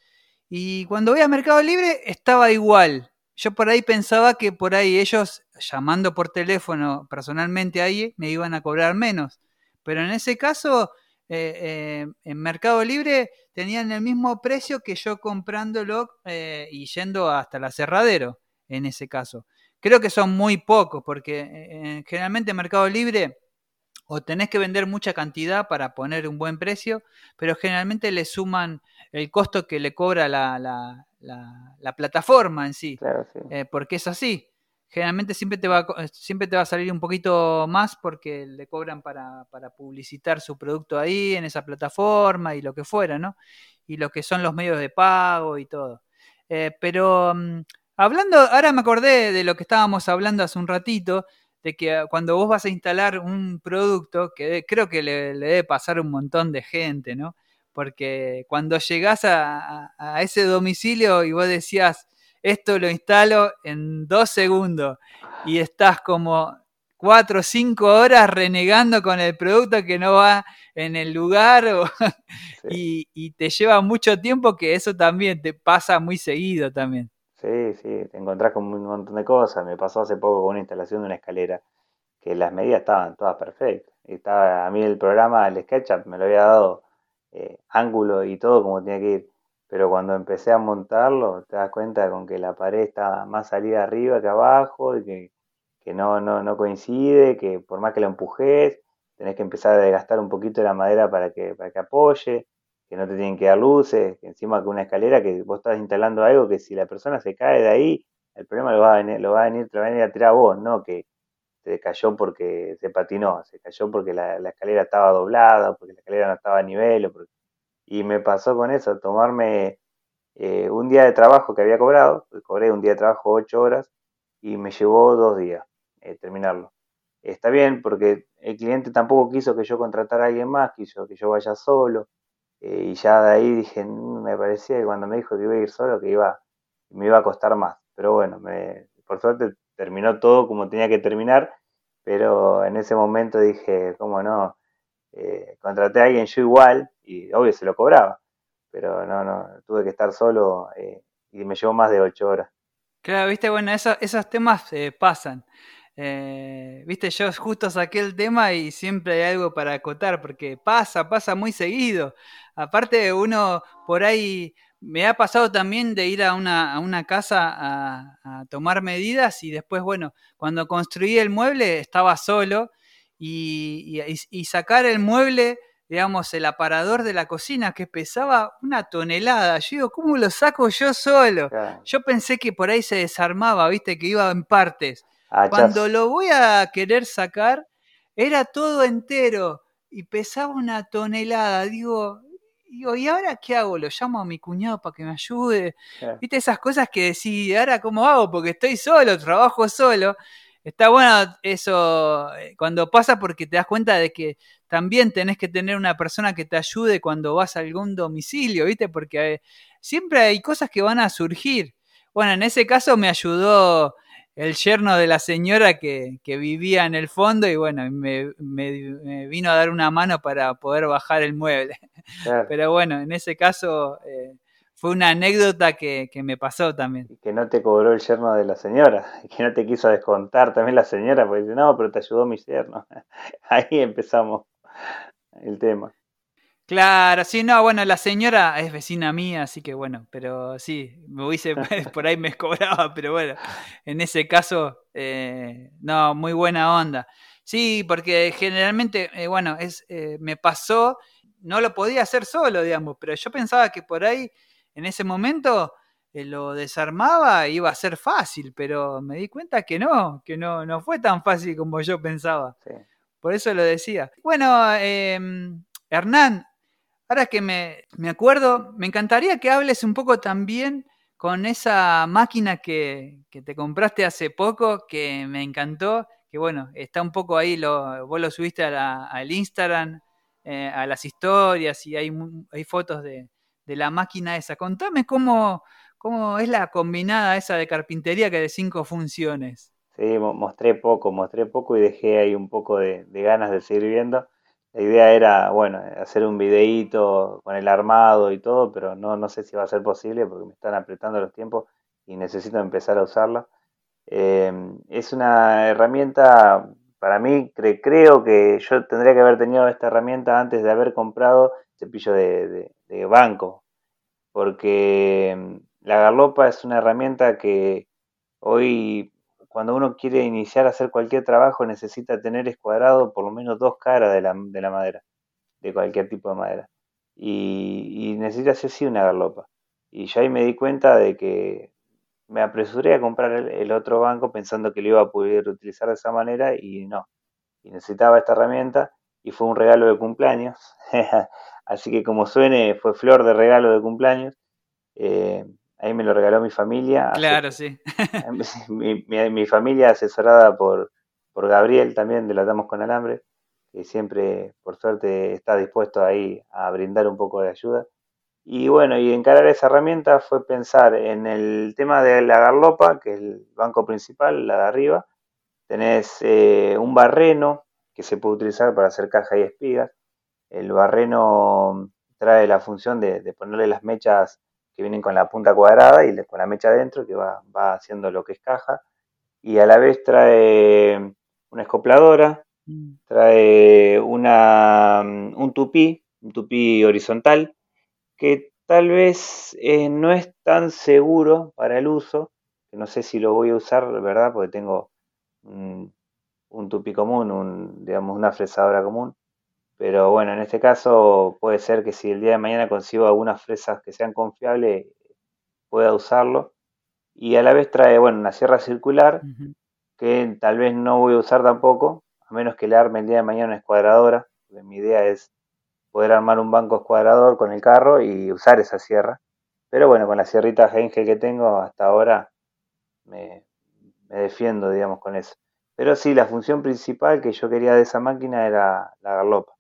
Y cuando voy a Mercado Libre estaba igual. Yo por ahí pensaba que por ahí ellos, llamando por teléfono personalmente ahí, me iban a cobrar menos. Pero en ese caso, eh, eh, en Mercado Libre tenían el mismo precio que yo comprándolo eh, y yendo hasta el aserradero, en ese caso. Creo que son muy pocos, porque generalmente en Mercado Libre o tenés que vender mucha cantidad para poner un buen precio, pero generalmente le suman el costo que le cobra la, la, plataforma en sí, porque es así generalmente siempre te, va, siempre te va a salir un poquito más porque le cobran para, publicitar su producto ahí, en esa plataforma y lo que fuera, ¿no? Y lo que son los medios de pago y todo. Eh, pero mm, hablando, ahora me acordé de lo que estábamos hablando hace un ratito, de que cuando vos vas a instalar un producto, que creo que le, debe pasar un montón de gente, ¿no? Porque cuando llegás a ese domicilio y vos decías, esto lo instalo en dos segundos y estás como cuatro o cinco horas renegando con el producto que no va en el lugar y, te lleva mucho tiempo que eso también te pasa muy seguido también. Sí, sí, te encontrás con un montón de cosas. Me pasó hace poco con una instalación de una escalera que las medidas estaban todas perfectas. Estaba, a mí el programa, el SketchUp, me lo había dado eh, ángulo y todo como tenía que ir. Pero cuando empecé a montarlo te das cuenta con que la pared está más salida arriba que abajo, y que, no, no, no, coincide, que por más que lo empujes, tenés que empezar a desgastar un poquito la madera para que, para que apoye, que no te tienen que dar luces, que encima que una escalera que vos estás instalando algo que si la persona se cae de ahí, el problema lo va a venir, lo va a venir, te va a venir a vos, no que se cayó porque se patinó, se cayó porque la, escalera estaba doblada, porque la escalera no estaba a nivel, y me pasó con eso, tomarme eh, un día de trabajo que había cobrado, cobré un día de trabajo ocho horas y me llevó dos días eh, terminarlo. Está bien porque el cliente tampoco quiso que yo contratara a alguien más, quiso que yo vaya solo. Eh, y ya de ahí dije, mm, me parecía que cuando me dijo que iba a ir solo, que iba, me iba a costar más. Pero bueno, me, por suerte terminó todo como tenía que terminar, pero en ese momento dije, ¿cómo no? Eh, contraté a alguien yo igual y obvio se lo cobraba, pero no, no, tuve que estar solo eh, y me llevó más de ocho horas. Claro, viste, bueno, esos temas eh, pasan. viste, yo justo saqué el tema y siempre hay algo para acotar, porque pasa, pasa muy seguido. Aparte, uno por ahí me ha pasado también de ir a una, a una casa a, a, tomar medidas y después, bueno, cuando construí el mueble estaba solo y, sacar el mueble, digamos, el aparador de la cocina que pesaba una tonelada. Yo digo, ¿cómo lo saco yo solo? Yo pensé que por ahí se desarmaba, viste, que iba en partes. Cuando lo voy a querer sacar, era todo entero y pesaba una tonelada. Digo, digo, ¿y ahora qué hago? ¿Lo llamo a mi cuñado para que me ayude? ¿Viste esas cosas que decís, ¿ahora cómo hago? Porque estoy solo, trabajo solo. Está bueno eso eh, cuando pasa porque te das cuenta de que también tenés que tener una persona que te ayude cuando vas a algún domicilio, ¿viste? Porque eh, siempre hay cosas que van a surgir. Bueno, en ese caso me ayudó el yerno de la señora que, vivía en el fondo y bueno, me, vino a dar una mano para poder bajar el mueble. Pero bueno, en ese caso eh, fue una anécdota que, me pasó también. Y que no te cobró el yerno de la señora, y que no te quiso descontar también la señora, porque dice, no, pero te ayudó mi yerno. Ahí empezamos el tema. Claro, sí, no, bueno, la señora es vecina mía, así que bueno, pero sí, me hubiese, por ahí me cobraba, pero bueno, en ese caso, eh, no, muy buena onda. Sí, porque generalmente, eh, bueno, es, eh, me pasó, no lo podía hacer solo, digamos, pero yo pensaba que por ahí en ese momento lo desarmaba iba a ser fácil, pero me di cuenta que no, que no, no fue tan fácil como yo pensaba. Por eso lo decía. Bueno, em, Hernán, ahora que me, acuerdo, me encantaría que hables un poco también con esa máquina que, te compraste hace poco, que me encantó, que bueno, está un poco ahí, lo, vos lo subiste al Instagram, eh, a las historias y hay, hay fotos de, la máquina esa. Contame cómo, cómo es la combinada esa de carpintería que de cinco funciones. Sí, mostré poco, mostré poco y dejé ahí un poco de, ganas de seguir viendo. La idea era, bueno, hacer un videíto con el armado y todo, pero no, no sé si va a ser posible porque me están apretando los tiempos y necesito empezar a usarla. Eh, es una herramienta para mí creo que yo tendría que haber tenido esta herramienta antes de haber comprado cepillo de, banco, porque mm, la garlopa es una herramienta que hoy cuando uno quiere iniciar a hacer cualquier trabajo necesita tener escuadrado por lo menos dos caras de la, madera, de cualquier tipo de madera. Y, necesita hacer sí una garlopa. Y ya ahí me di cuenta de que me apresuré a comprar el, otro banco pensando que lo iba a poder utilizar de esa manera y no. Y necesitaba esta herramienta y fue un regalo de cumpleaños. Así que como suene, fue flor de regalo de cumpleaños. Eh, ahí me lo regaló mi familia. Claro, sí. mi, familia asesorada por, por Gabriel también de La Damos con Alambre, que siempre, por suerte, está dispuesto ahí a brindar un poco de ayuda. Y bueno, y encarar esa herramienta fue pensar en el tema de la garlopa, que es el banco principal, la de arriba. Tenés eh, un barreno que se puede utilizar para hacer caja y espigas. El barreno trae la función de, ponerle las mechas que vienen con la punta cuadrada y con la mecha adentro que va, va haciendo lo que es caja. Y a la vez trae una escopladora, mm. trae una, un tupí, un tupí horizontal, que tal vez eh, no es tan seguro para el uso, que no sé si lo voy a usar, ¿verdad? Porque tengo un, un tupi común, un, digamos una fresadora común. Pero bueno, en este caso puede ser que si el día de mañana consigo algunas fresas que sean confiables, pueda usarlo. Y a la vez trae, bueno, una sierra circular, que tal vez no voy a usar tampoco, a menos que le arme el día de mañana una escuadradora, mi idea es poder armar un banco escuadrador con el carro y usar esa sierra. Pero bueno, con la sierrita Hengel que tengo hasta ahora me, defiendo, digamos, con eso. Pero sí, la función principal que yo quería de esa máquina era la garlopa.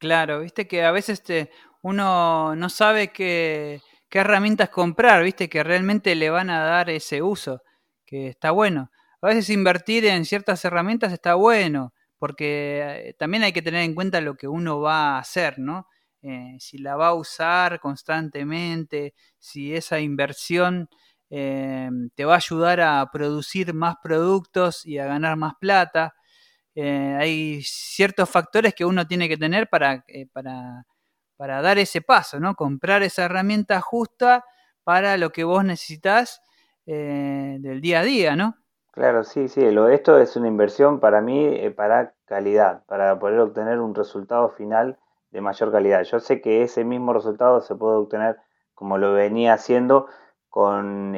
Claro, viste que a veces uno no sabe qué, qué herramientas comprar, viste que realmente le van a dar ese uso, que está bueno. A veces invertir en ciertas herramientas está bueno, porque eh, también hay que tener en cuenta lo que uno va a hacer, ¿no? Eh, si la va a usar constantemente, si esa inversión eh, te va a ayudar a producir más productos y a ganar más plata. Hay ciertos factores que uno tiene que tener para, para, para, dar ese paso, ¿no? Comprar esa herramienta justa para lo que vos necesitas del día a día, ¿no? Claro, sí, sí, esto es una inversión para mí eh, para calidad, para poder obtener un resultado final de mayor calidad. Yo sé que ese mismo resultado se puede obtener como lo venía haciendo con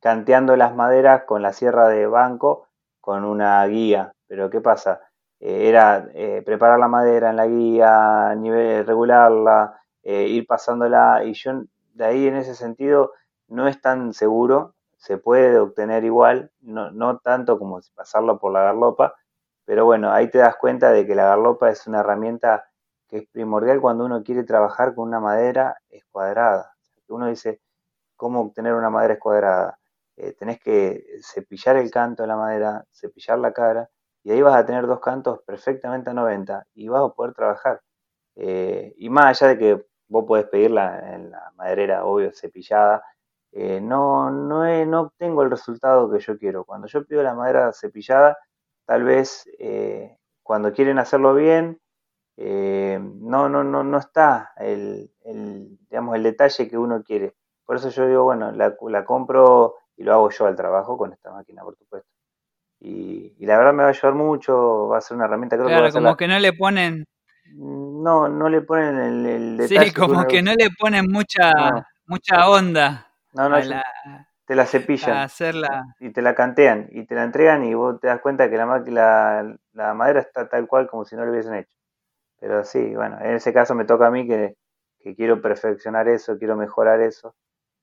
canteando las maderas con la sierra de banco con una guía. Pero ¿qué pasa? Eh, era eh, preparar la madera en la guía, nivel, regularla, ir pasándola y yo de ahí en ese sentido no es tan seguro se puede obtener igual, no, no tanto como pasarlo por la garlopa, pero bueno, ahí te das cuenta de que la garlopa es una herramienta que es primordial cuando uno quiere trabajar con una madera escuadrada. Uno dice, ¿cómo obtener una madera escuadrada? Eh, tenés que cepillar el canto de la madera, cepillar la cara, y ahí vas a tener dos cantos perfectamente a 90 y vas a poder trabajar. Eh, y más allá de que vos podés pedirla en la maderera, obvio, cepillada, eh, no, no, no obtengo el resultado que yo quiero. Cuando yo pido la madera cepillada, tal vez eh, cuando quieren hacerlo bien, no, no, no, no está el, digamos, el detalle que uno quiere. Por eso yo digo, bueno, la, la compro y lo hago yo al trabajo con esta máquina, por supuesto. Y, la verdad me va a ayudar mucho, va a ser una herramienta creo claro, como que no le ponen... No, no le ponen el, detalle. Sí, como que, no le ponen mucha, mucha onda. No, no, te la cepillan. hacerla. Y te la cantean y te la entregan y vos te das cuenta que la, la, la madera está tal cual como si no lo hubiesen hecho. Pero sí, bueno, en ese caso me toca a mí que, quiero perfeccionar eso, quiero mejorar eso.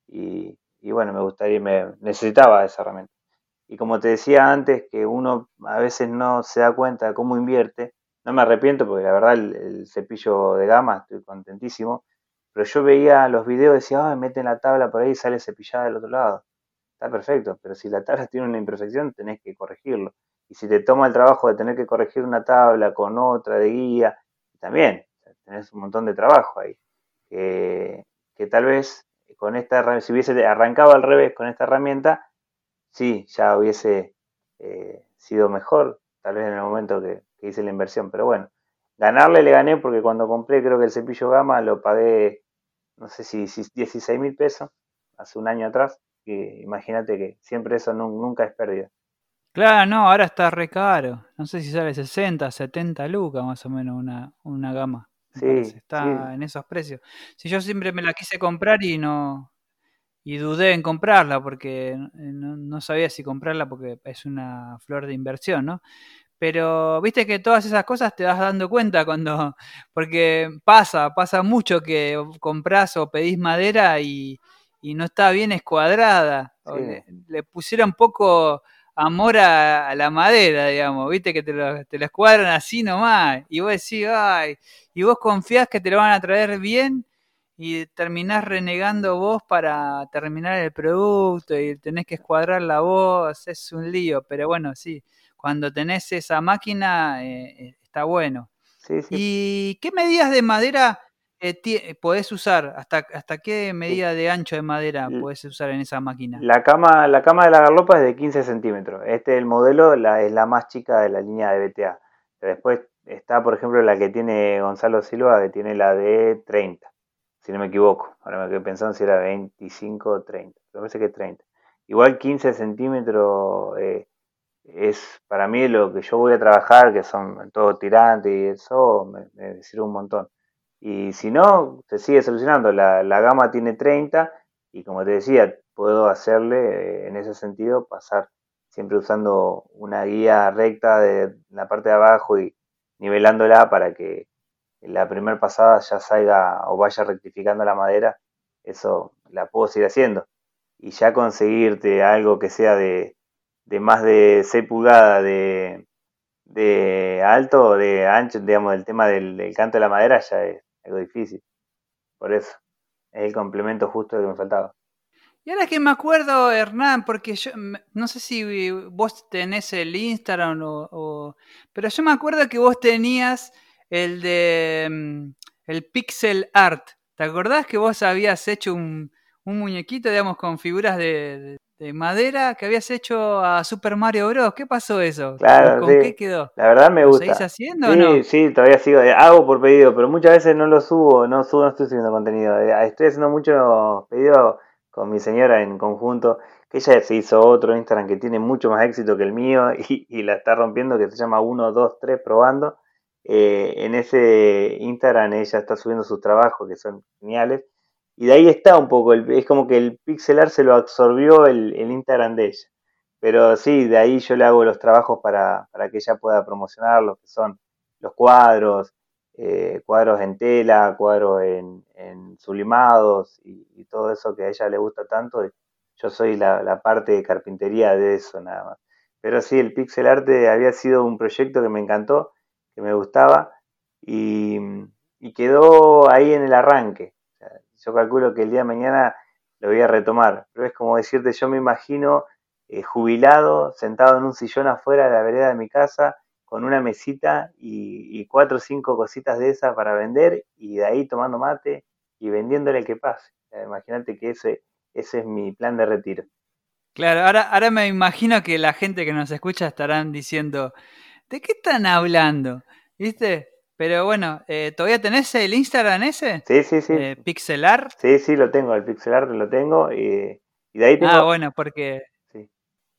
Y, bueno, me gustaría, me necesitaba esa herramienta. Y como te decía antes, que uno a veces no se da cuenta de cómo invierte, no me arrepiento porque la verdad el, cepillo de gama estoy contentísimo, pero yo veía los videos y decía, ay, meten la tabla por ahí y sale cepillada del otro lado. Está perfecto, pero si la tabla tiene una imperfección tenés que corregirlo. Y si te toma el trabajo de tener que corregir una tabla con otra de guía, también tenés un montón de trabajo ahí. Que, tal vez con esta si hubiese arrancado al revés con esta herramienta, sí, ya hubiese eh, sido mejor, tal vez en el momento que, hice la inversión. Pero bueno, ganarle le gané porque cuando compré creo que el cepillo gama lo pagué, no sé si, 16 mil pesos, hace un año atrás. Que imagínate que siempre eso nunca es pérdida. Claro, no, ahora está re caro. No sé si sale 60, 70 lucas más o menos una, una gama. Sí, está en esos precios. Si yo siempre me la quise comprar y no y dudé en comprarla porque no, no, sabía si comprarla porque es una flor de inversión, ¿no? Pero viste que todas esas cosas te vas dando cuenta cuando, porque pasa, pasa mucho que compras o pedís madera y, y no está bien escuadrada. Le, le, pusieron poco amor a, la madera, digamos, viste que te lo, te escuadran así nomás. Y vos decís, ay, y vos confías que te lo van a traer bien y terminás renegando vos para terminar el producto y tenés que escuadrar la voz, es un lío, pero bueno, sí, cuando tenés esa máquina eh, eh, está bueno. ¿Y qué medidas de madera eh, podés usar? ¿Hasta, ¿Hasta qué medida de ancho de madera podés usar en esa máquina? La cama, la cama de la garlopa es de 15 centímetros. Este el modelo la, es la más chica de la línea de BTA. Después está, por ejemplo, la que tiene Gonzalo Silva, que tiene la de 30, si no me equivoco. Ahora me quedé pensando si era 25 o 30. Me parece que es 30. Igual 15 centímetros eh, es para mí lo que yo voy a trabajar, que son todo tirantes y eso, me, sirve un montón. Y si no, se sigue solucionando. La, la, gama tiene 30 y como te decía, puedo hacerle eh, en ese sentido pasar siempre usando una guía recta de la parte de abajo y nivelándola para que la primera pasada ya salga o vaya rectificando la madera. Eso la puedo seguir haciendo. Y ya conseguirte algo que sea de de más de 6 pulgadas de, de alto o de ancho, digamos, el tema del, canto de la madera ya es algo difícil. Por eso, es el complemento justo que me faltaba. Y ahora que me acuerdo, Hernán, porque yo no sé si vos tenés el Instagram o, pero yo me acuerdo que vos tenías el de mm, el pixel art. ¿Te acordás que vos habías hecho un, un muñequito, digamos, con figuras de, de madera que habías hecho a Super Mario Bros. ¿Qué pasó eso? Claro, ¿Con qué quedó? La verdad me gusta. ¿Lo seguís haciendo sí, o no? Sí, todavía sigo. Eh, hago por pedido, pero muchas veces no lo subo, no subo, no estoy subiendo contenido. Eh, estoy haciendo muchos pedidos con mi señora en conjunto, que ella se hizo otro Instagram que tiene mucho más éxito que el mío y, la está rompiendo, que se llama 1, 2, 3 probando. Eh, en ese Instagram ella está subiendo sus trabajos que son geniales y de ahí está un poco, es como que el pixelar se lo absorbió el, Instagram de ella. Pero sí, de ahí yo le hago los trabajos para, que ella pueda promocionar lo que son los cuadros, eh, cuadros en tela, cuadros en, sublimados y, todo eso que a ella le gusta tanto. Yo soy la, parte de carpintería de eso nada más. Pero sí, el pixel arte había sido un proyecto que me encantó, que me gustaba y quedó ahí en el arranque yo calculo que el día de mañana lo voy a retomar. Pero es como decirte, yo me imagino eh, jubilado, sentado en un sillón afuera de la vereda de mi casa, con una mesita y, cuatro o cinco cositas de esas para vender, y de ahí tomando mate y vendiéndole que pase. Imagínate que ese, ese es mi plan de retiro. Claro, ahora, ahora me imagino que la gente que nos escucha estarán diciendo, ¿de qué están hablando? ¿Viste? Pero bueno, eh, ¿todavía tenés el Instagram ese? Sí, sí, sí. Eh, ¿Pixelar? Sí, sí, lo tengo, el Pixelar lo tengo. Y, de ahí tengo... Ah, bueno, porque... Sí.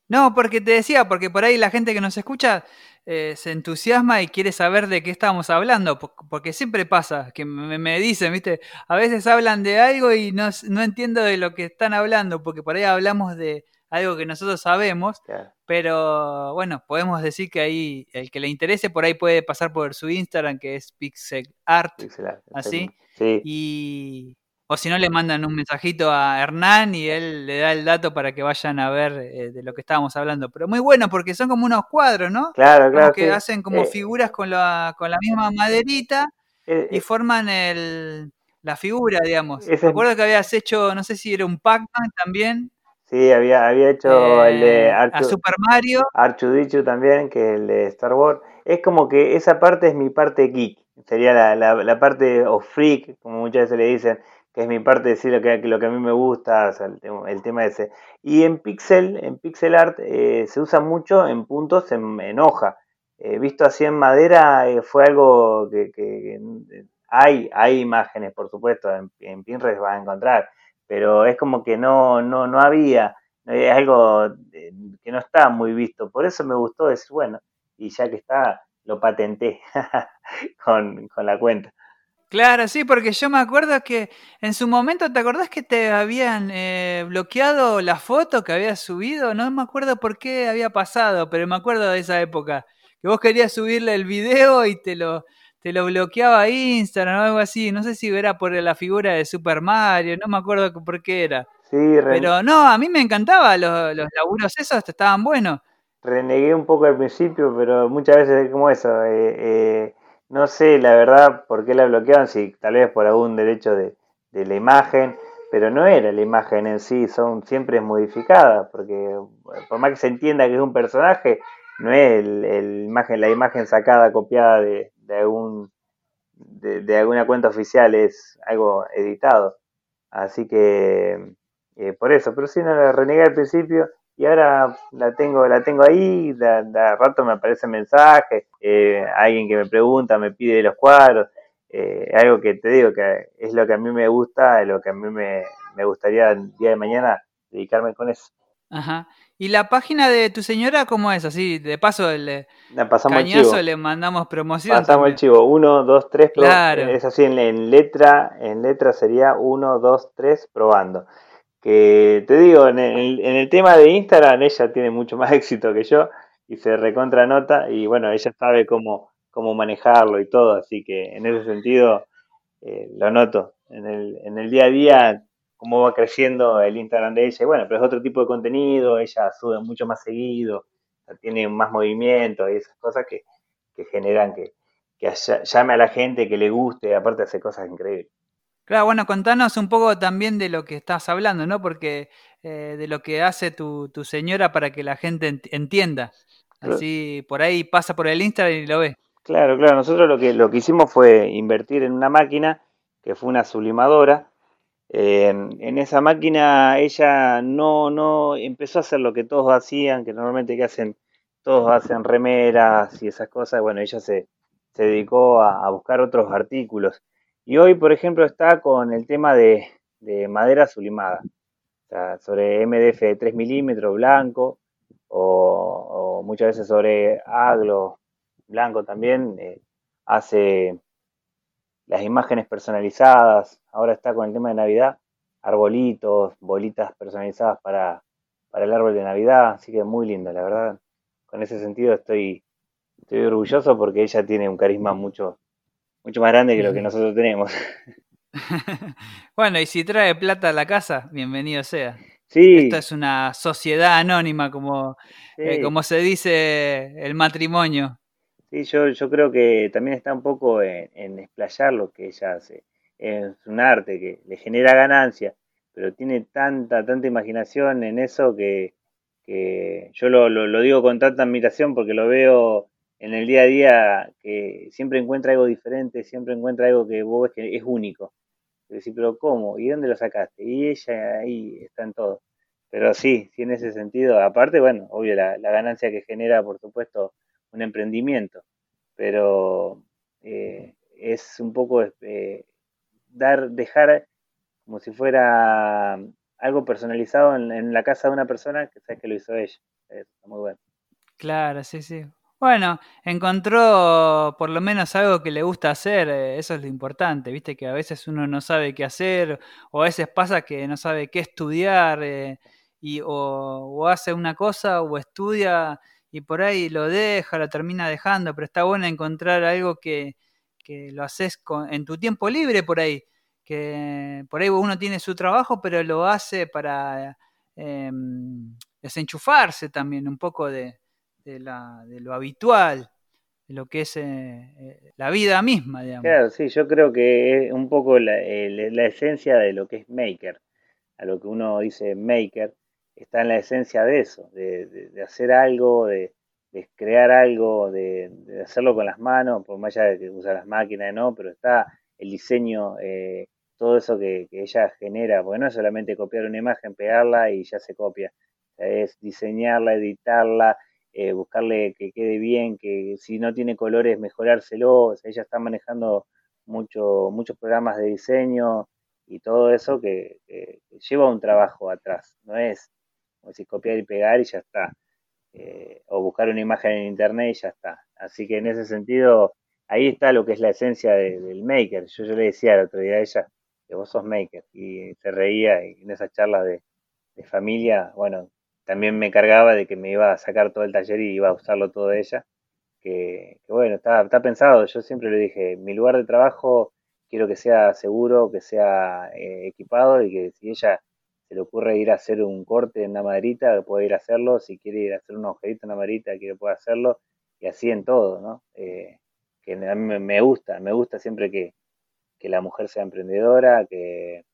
No, porque te decía, porque por ahí la gente que nos escucha eh, se entusiasma y quiere saber de qué estamos hablando, porque siempre pasa, que me, me, dicen, viste, a veces hablan de algo y no, no entiendo de lo que están hablando, porque por ahí hablamos de algo que nosotros sabemos, pero bueno, podemos decir que ahí el que le interese por ahí puede pasar por su Instagram que es Pixel Art, así. Y, O si no, le mandan un mensajito a Hernán y él le da el dato para que vayan a ver eh, de lo que estábamos hablando. Pero muy bueno porque son como unos cuadros, ¿no? Claro, claro. que hacen como figuras con la, con la misma maderita y forman el, la figura, digamos. Me acuerdo que habías hecho, no sé si era un Pac-Man también. Sí, había, había hecho el de eh, a Super Mario. Archudichu también, que es el de Star Wars. Es como que esa parte es mi parte geek. Sería la, la, parte o freak, como muchas veces le dicen, que es mi parte de decir lo que, lo que a mí me gusta, el, tema ese. Y en pixel, en pixel art eh, se usa mucho en puntos en, hoja. Eh, visto así en madera fue algo que, que, hay, hay imágenes, por supuesto, en, en Pinterest vas a encontrar pero es como que no, no, no había, es algo eh, que no está muy visto, por eso me gustó decir, bueno, y ya que está, lo patenté con, la cuenta. Claro, sí, porque yo me acuerdo que en su momento, ¿te acordás que te habían eh, bloqueado la foto que habías subido? No me acuerdo por qué había pasado, pero me acuerdo de esa época. Que vos querías subirle el video y te lo, te lo bloqueaba Instagram o algo así. No sé si era por la figura de Super Mario, no me acuerdo por qué era. Sí, Pero no, a mí me encantaba, los, los laburos esos estaban buenos. Renegué un poco al principio, pero muchas veces es como eso. Eh, eh, no sé la verdad por qué la bloqueaban, si tal vez por algún derecho de, de la imagen, pero no era la imagen en sí, son siempre modificadas, porque por más que se entienda que es un personaje, no es el, imagen, la imagen sacada, copiada de, de, algún, de, alguna cuenta oficial, es algo editado. Así que eh, por eso, pero si no la renegué al principio y ahora la tengo, la tengo ahí, de, rato me aparece mensaje, eh, alguien que me pregunta, me pide los cuadros, eh, algo que te digo que es lo que a mí me gusta, lo que a mí me, me gustaría el día de mañana dedicarme con eso. Ajá. ¿Y la página de tu señora cómo es? Así, de paso, el cañazo le mandamos promoción. Pasamos el chivo. Uno, dos, tres. Claro. Es así, en, letra en letra sería uno, dos, tres, probando. Que te digo, en el, tema de Instagram, ella tiene mucho más éxito que yo y se recontra nota y bueno, ella sabe cómo, cómo manejarlo y todo, así que en ese sentido eh, lo noto. En el, en el día a día cómo va creciendo el Instagram de ella. Y bueno, pero es otro tipo de contenido, ella sube mucho más seguido, tiene más movimiento y esas cosas que, generan que, llame a la gente, que le guste, aparte hace cosas increíbles. Claro, bueno, contanos un poco también de lo que estás hablando, ¿no? Porque eh, de lo que hace tu, señora para que la gente entienda. Así por ahí pasa por el Instagram y lo ve. Claro, claro. Nosotros lo que, lo que hicimos fue invertir en una máquina que fue una sublimadora en esa máquina ella no, no empezó a hacer lo que todos hacían, que normalmente que hacen, todos hacen remeras y esas cosas. Bueno, ella se, se dedicó a, buscar otros artículos. Y hoy, por ejemplo, está con el tema de, madera sublimada, sobre MDF de 3 milímetros blanco, o, muchas veces sobre aglo blanco también. Eh, hace las imágenes personalizadas, ahora está con el tema de Navidad, arbolitos, bolitas personalizadas para, el árbol de Navidad, así que muy linda, la verdad. Con ese sentido estoy, estoy orgulloso porque ella tiene un carisma mucho, mucho más grande que lo que nosotros tenemos. bueno, y si trae plata a la casa, bienvenido sea. Sí. Esto es una sociedad anónima, como, eh, como se dice el matrimonio. Sí, yo, yo creo que también está un poco en, explayar lo que ella hace. Es un arte que le genera ganancia, pero tiene tanta, tanta imaginación en eso que, yo lo, lo, digo con tanta admiración porque lo veo en el día a día que siempre encuentra algo diferente, siempre encuentra algo que vos ves que es único. Y decís, pero ¿cómo? ¿Y dónde lo sacaste? Y ella ahí está en todo. Pero sí, sí en ese sentido. Aparte, bueno, obvio, la, la ganancia que genera, por supuesto, un emprendimiento, pero eh, es un poco eh, dar, dejar como si fuera algo personalizado en, la casa de una persona que sabes que lo hizo ella. Está muy bueno. Claro, sí, sí. Bueno, encontró por lo menos algo que le gusta hacer, eh, eso es lo importante, viste que a veces uno no sabe qué hacer o a veces pasa que no sabe qué estudiar y, o, hace una cosa o estudia y por ahí lo deja, lo termina dejando, pero está bueno encontrar algo que, que lo haces con, en tu tiempo libre por ahí, que por ahí uno tiene su trabajo, pero lo hace para em, desenchufarse también un poco de, lo habitual, de lo que es eh, eh, la vida misma, digamos. Claro, sí, yo creo que es un poco la, esencia de lo que es maker, a lo que uno dice maker, está en la esencia de eso, de, hacer algo, de, crear algo, de, hacerlo con las manos, por más allá de que usa las máquinas, no, pero está el diseño eh, todo eso que, ella genera, porque no es solamente copiar una imagen, pegarla y ya se copia, es diseñarla, editarla, eh, buscarle que quede bien, que si no tiene colores mejorárselo, ella está manejando mucho, muchos programas de diseño y todo eso que, lleva un trabajo atrás, no es como si copiar y pegar y ya está, eh, o buscar una imagen en internet y ya está. Así que en ese sentido, ahí está lo que es la esencia del maker. Yo, yo le decía el otro día a ella, que vos sos maker. Y se reía en esas charlas de, familia, bueno, también me cargaba de que me iba a sacar todo el taller y iba a usarlo todo ella. Que, bueno, está, está, pensado. Yo siempre le dije, mi lugar de trabajo quiero que sea seguro, que sea eh, equipado y que si ella se le ocurre ir a hacer un corte en una maderita, puede ir a hacerlo. Si quiere ir a hacer un agujerito en la maderita, que pueda hacerlo. Y así en todo, ¿no? Eh, que a mí me gusta, me gusta siempre que, que la mujer sea emprendedora, que,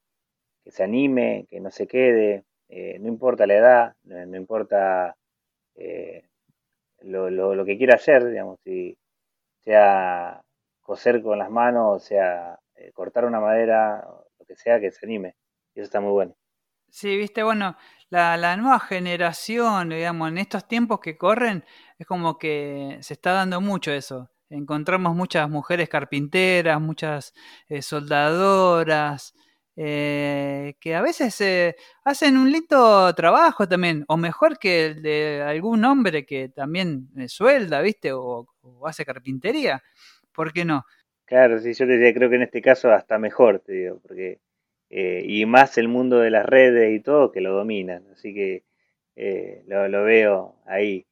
se anime, que no se quede, eh, no importa la edad, no, importa eh, lo, que quiera hacer, digamos, si sea coser con las manos, sea eh, cortar una madera, lo que sea, que se anime. Y eso está muy bueno. Sí, viste, bueno, la, nueva generación, digamos, en estos tiempos que corren, es como que se está dando mucho eso encontramos muchas mujeres carpinteras, muchas eh, soldadoras, eh, que a veces eh, hacen un lindo trabajo también, o mejor que el de algún hombre que también suelda, ¿viste? O, hace carpintería. ¿Por qué no? Claro, sí, yo te diría, creo que en este caso hasta mejor, te digo, porque y más el mundo de las redes y todo que lo dominan, así que lo, lo veo ahí.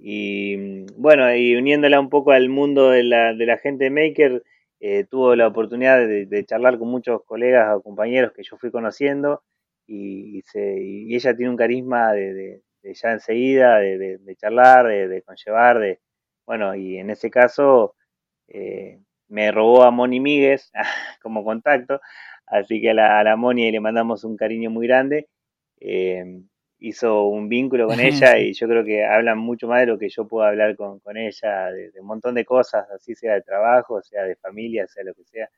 Y mm, bueno, y uniéndola un poco al mundo de la, de la gente maker, eh, tuvo la oportunidad de, charlar con muchos colegas o compañeros que yo fui conociendo y, ella tiene un carisma de, ya enseguida, de, charlar, de, conllevar, de bueno, y en ese caso eh, me robó a Moni Míguez como contacto, así que a la, a la Moni le mandamos un cariño muy grande. Eh, hizo un vínculo con ella y yo creo que hablan mucho más de lo que yo puedo hablar con, ella, de, un montón de cosas, así sea de trabajo, sea de familia, sea lo que sea.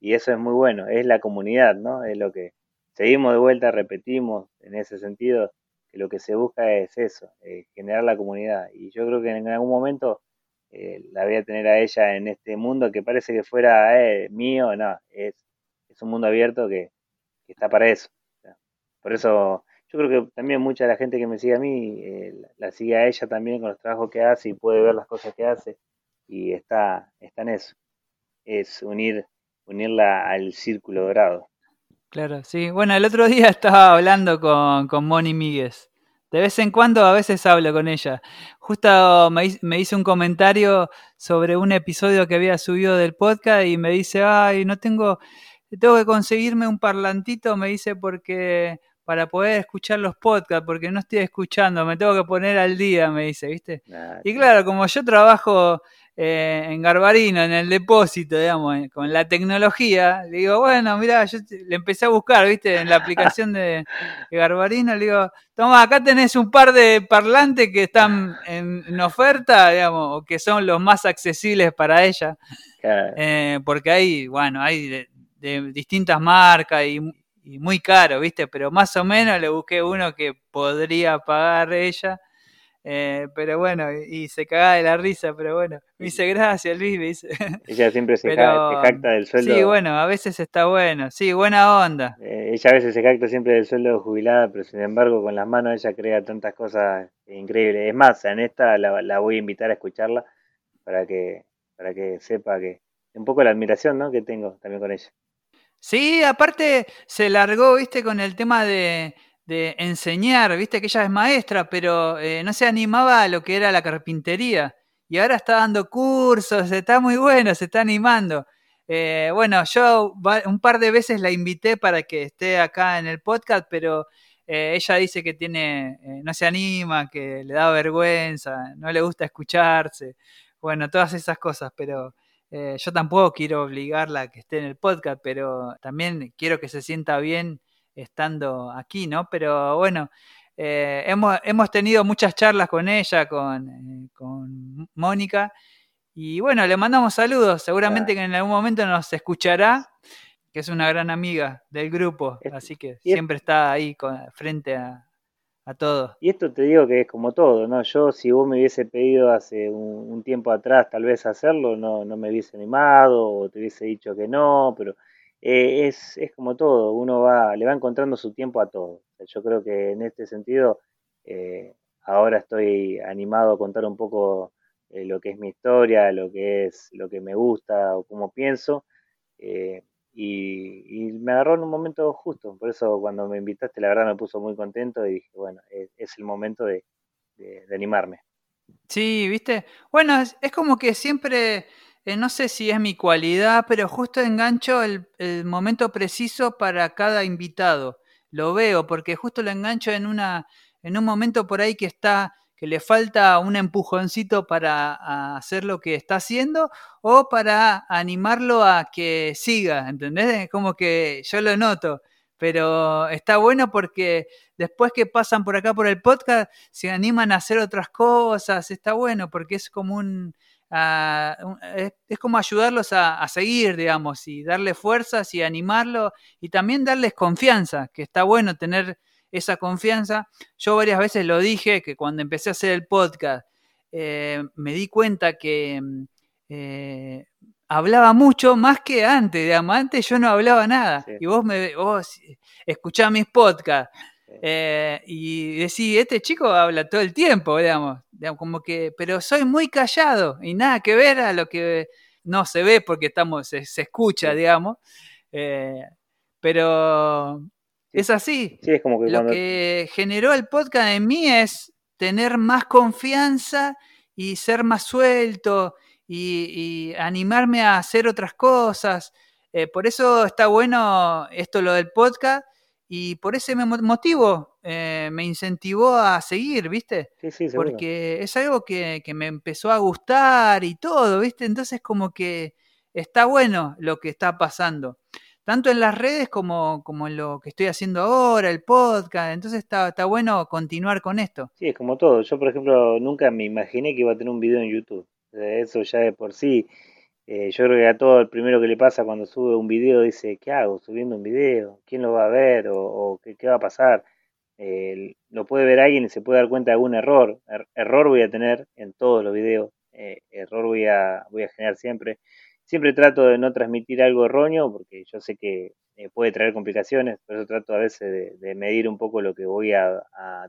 Y eso es muy bueno, es la comunidad, ¿no? Es lo que seguimos de vuelta, repetimos en ese sentido, que lo que se busca es eso, eh, generar la comunidad. Y yo creo que en algún momento eh, la voy a tener a ella en este mundo que parece que fuera eh, mío, no, es, es un mundo abierto que, está para eso. Por eso yo creo que también mucha de la gente que me sigue a mí eh, la, sigue a ella también con los trabajos que hace y puede ver las cosas que hace y está, está en eso. Es unir, unirla al círculo dorado. Claro, sí. Bueno, el otro día estaba hablando con, con Moni Míguez. De vez en cuando a veces hablo con ella. Justo me, me hizo un comentario sobre un episodio que había subido del podcast y me dice, ay, no tengo, tengo que conseguirme un parlantito, me dice, porque para poder escuchar los podcasts, porque no estoy escuchando, me tengo que poner al día, me dice, ¿viste? Y claro, como yo trabajo eh, en Garbarino, en el depósito, digamos, con la tecnología, le digo, bueno, mira, yo le empecé a buscar, ¿viste? En la aplicación de, Garbarino, le digo, toma, acá tenés un par de parlantes que están en, oferta, digamos, o que son los más accesibles para ella. Eh, porque hay, bueno, hay de, de distintas marcas y y muy caro, ¿viste? Pero más o menos le busqué uno que podría pagar ella. Eh, pero bueno, y se cagaba de la risa, pero bueno, me dice gracias Luis, me dice. Ella siempre se, jacta del sueldo. Sí, bueno, a veces está bueno, sí, buena onda. Eh, ella a veces se jacta siempre del sueldo de jubilada, pero sin embargo con las manos ella crea tantas cosas increíbles. Es más, en esta la, la voy a invitar a escucharla para que, para que sepa que un poco la admiración ¿no? que tengo también con ella. Sí, aparte se largó, viste, con el tema de, de enseñar, viste que ella es maestra, pero eh, no se animaba a lo que era la carpintería. Y ahora está dando cursos, está muy bueno, se está animando. Eh, bueno, yo un par de veces la invité para que esté acá en el podcast, pero eh, ella dice que tiene, eh, no se anima, que le da vergüenza, no le gusta escucharse, bueno, todas esas cosas, pero yo tampoco quiero obligarla a que esté en el podcast, pero también quiero que se sienta bien estando aquí, ¿no? Pero bueno, hemos, hemos tenido muchas charlas con ella, con, con Mónica, y bueno, le mandamos saludos. Seguramente que en algún momento nos escuchará, que es una gran amiga del grupo. Así que siempre está ahí frente a, a. Y esto te digo que es como todo, ¿no? Yo, si vos me hubiese pedido hace un, tiempo atrás tal vez hacerlo, no, no, me hubiese animado o te hubiese dicho que no, pero eh, es, es, como todo, uno va, le va encontrando su tiempo a todo. Yo creo que en este sentido, eh, ahora estoy animado a contar un poco eh, lo que es mi historia, lo que es lo que me gusta o cómo pienso. Y, me agarró en un momento justo, por eso cuando me invitaste la verdad me puso muy contento y dije, bueno, es, el momento de, animarme. Sí, viste, bueno, es, como que siempre, eh, no sé si es mi cualidad, pero justo engancho el, el, momento preciso para cada invitado, lo veo, porque justo lo engancho en, una, en un momento por ahí que está que le falta un empujoncito para hacer lo que está haciendo o para animarlo a que siga, ¿entendés? Como que yo lo noto, pero está bueno porque después que pasan por acá por el podcast se animan a hacer otras cosas, está bueno porque es como un... Ah, es, como ayudarlos a, seguir, digamos, y darle fuerzas y animarlo y también darles confianza, que está bueno tener esa confianza. Yo varias veces lo dije, que cuando empecé a hacer el podcast, eh, me di cuenta que mm, eh, hablaba mucho más que antes, digamos, antes yo no hablaba nada. Y vos me vos escuchás mis podcasts eh, y decís, este chico habla todo el tiempo, digamos, como que, pero soy muy callado y nada que ver a lo que no se ve porque estamos, se, escucha, digamos. pero es así. Sí, es como que Lo que generó el podcast en mí es tener más confianza y ser más suelto y, animarme a hacer otras cosas. Eh, por eso está bueno esto lo del podcast y por ese motivo eh, me incentivó a seguir, ¿viste? Sí, sí, Porque es algo que, que, me empezó a gustar y todo, ¿viste? Entonces como que está bueno lo que está pasando tanto en las redes como, como en lo que estoy haciendo ahora, el podcast. Entonces está, está bueno continuar con esto. Sí, es como todo. Yo, por ejemplo, nunca me imaginé que iba a tener un video en YouTube. Eso ya de por sí. Eh, yo creo que a todo el primero que le pasa cuando sube un video dice, ¿qué hago subiendo un video? ¿Quién lo va a ver? ¿O, qué, va a pasar? Eh, lo puede ver alguien y se puede dar cuenta de algún error. Er, error voy a tener en todos los videos. Eh, error voy a, voy a generar siempre. Siempre trato de no transmitir algo erróneo porque yo sé que eh, puede traer complicaciones, por eso trato a veces de, medir un poco lo que voy a,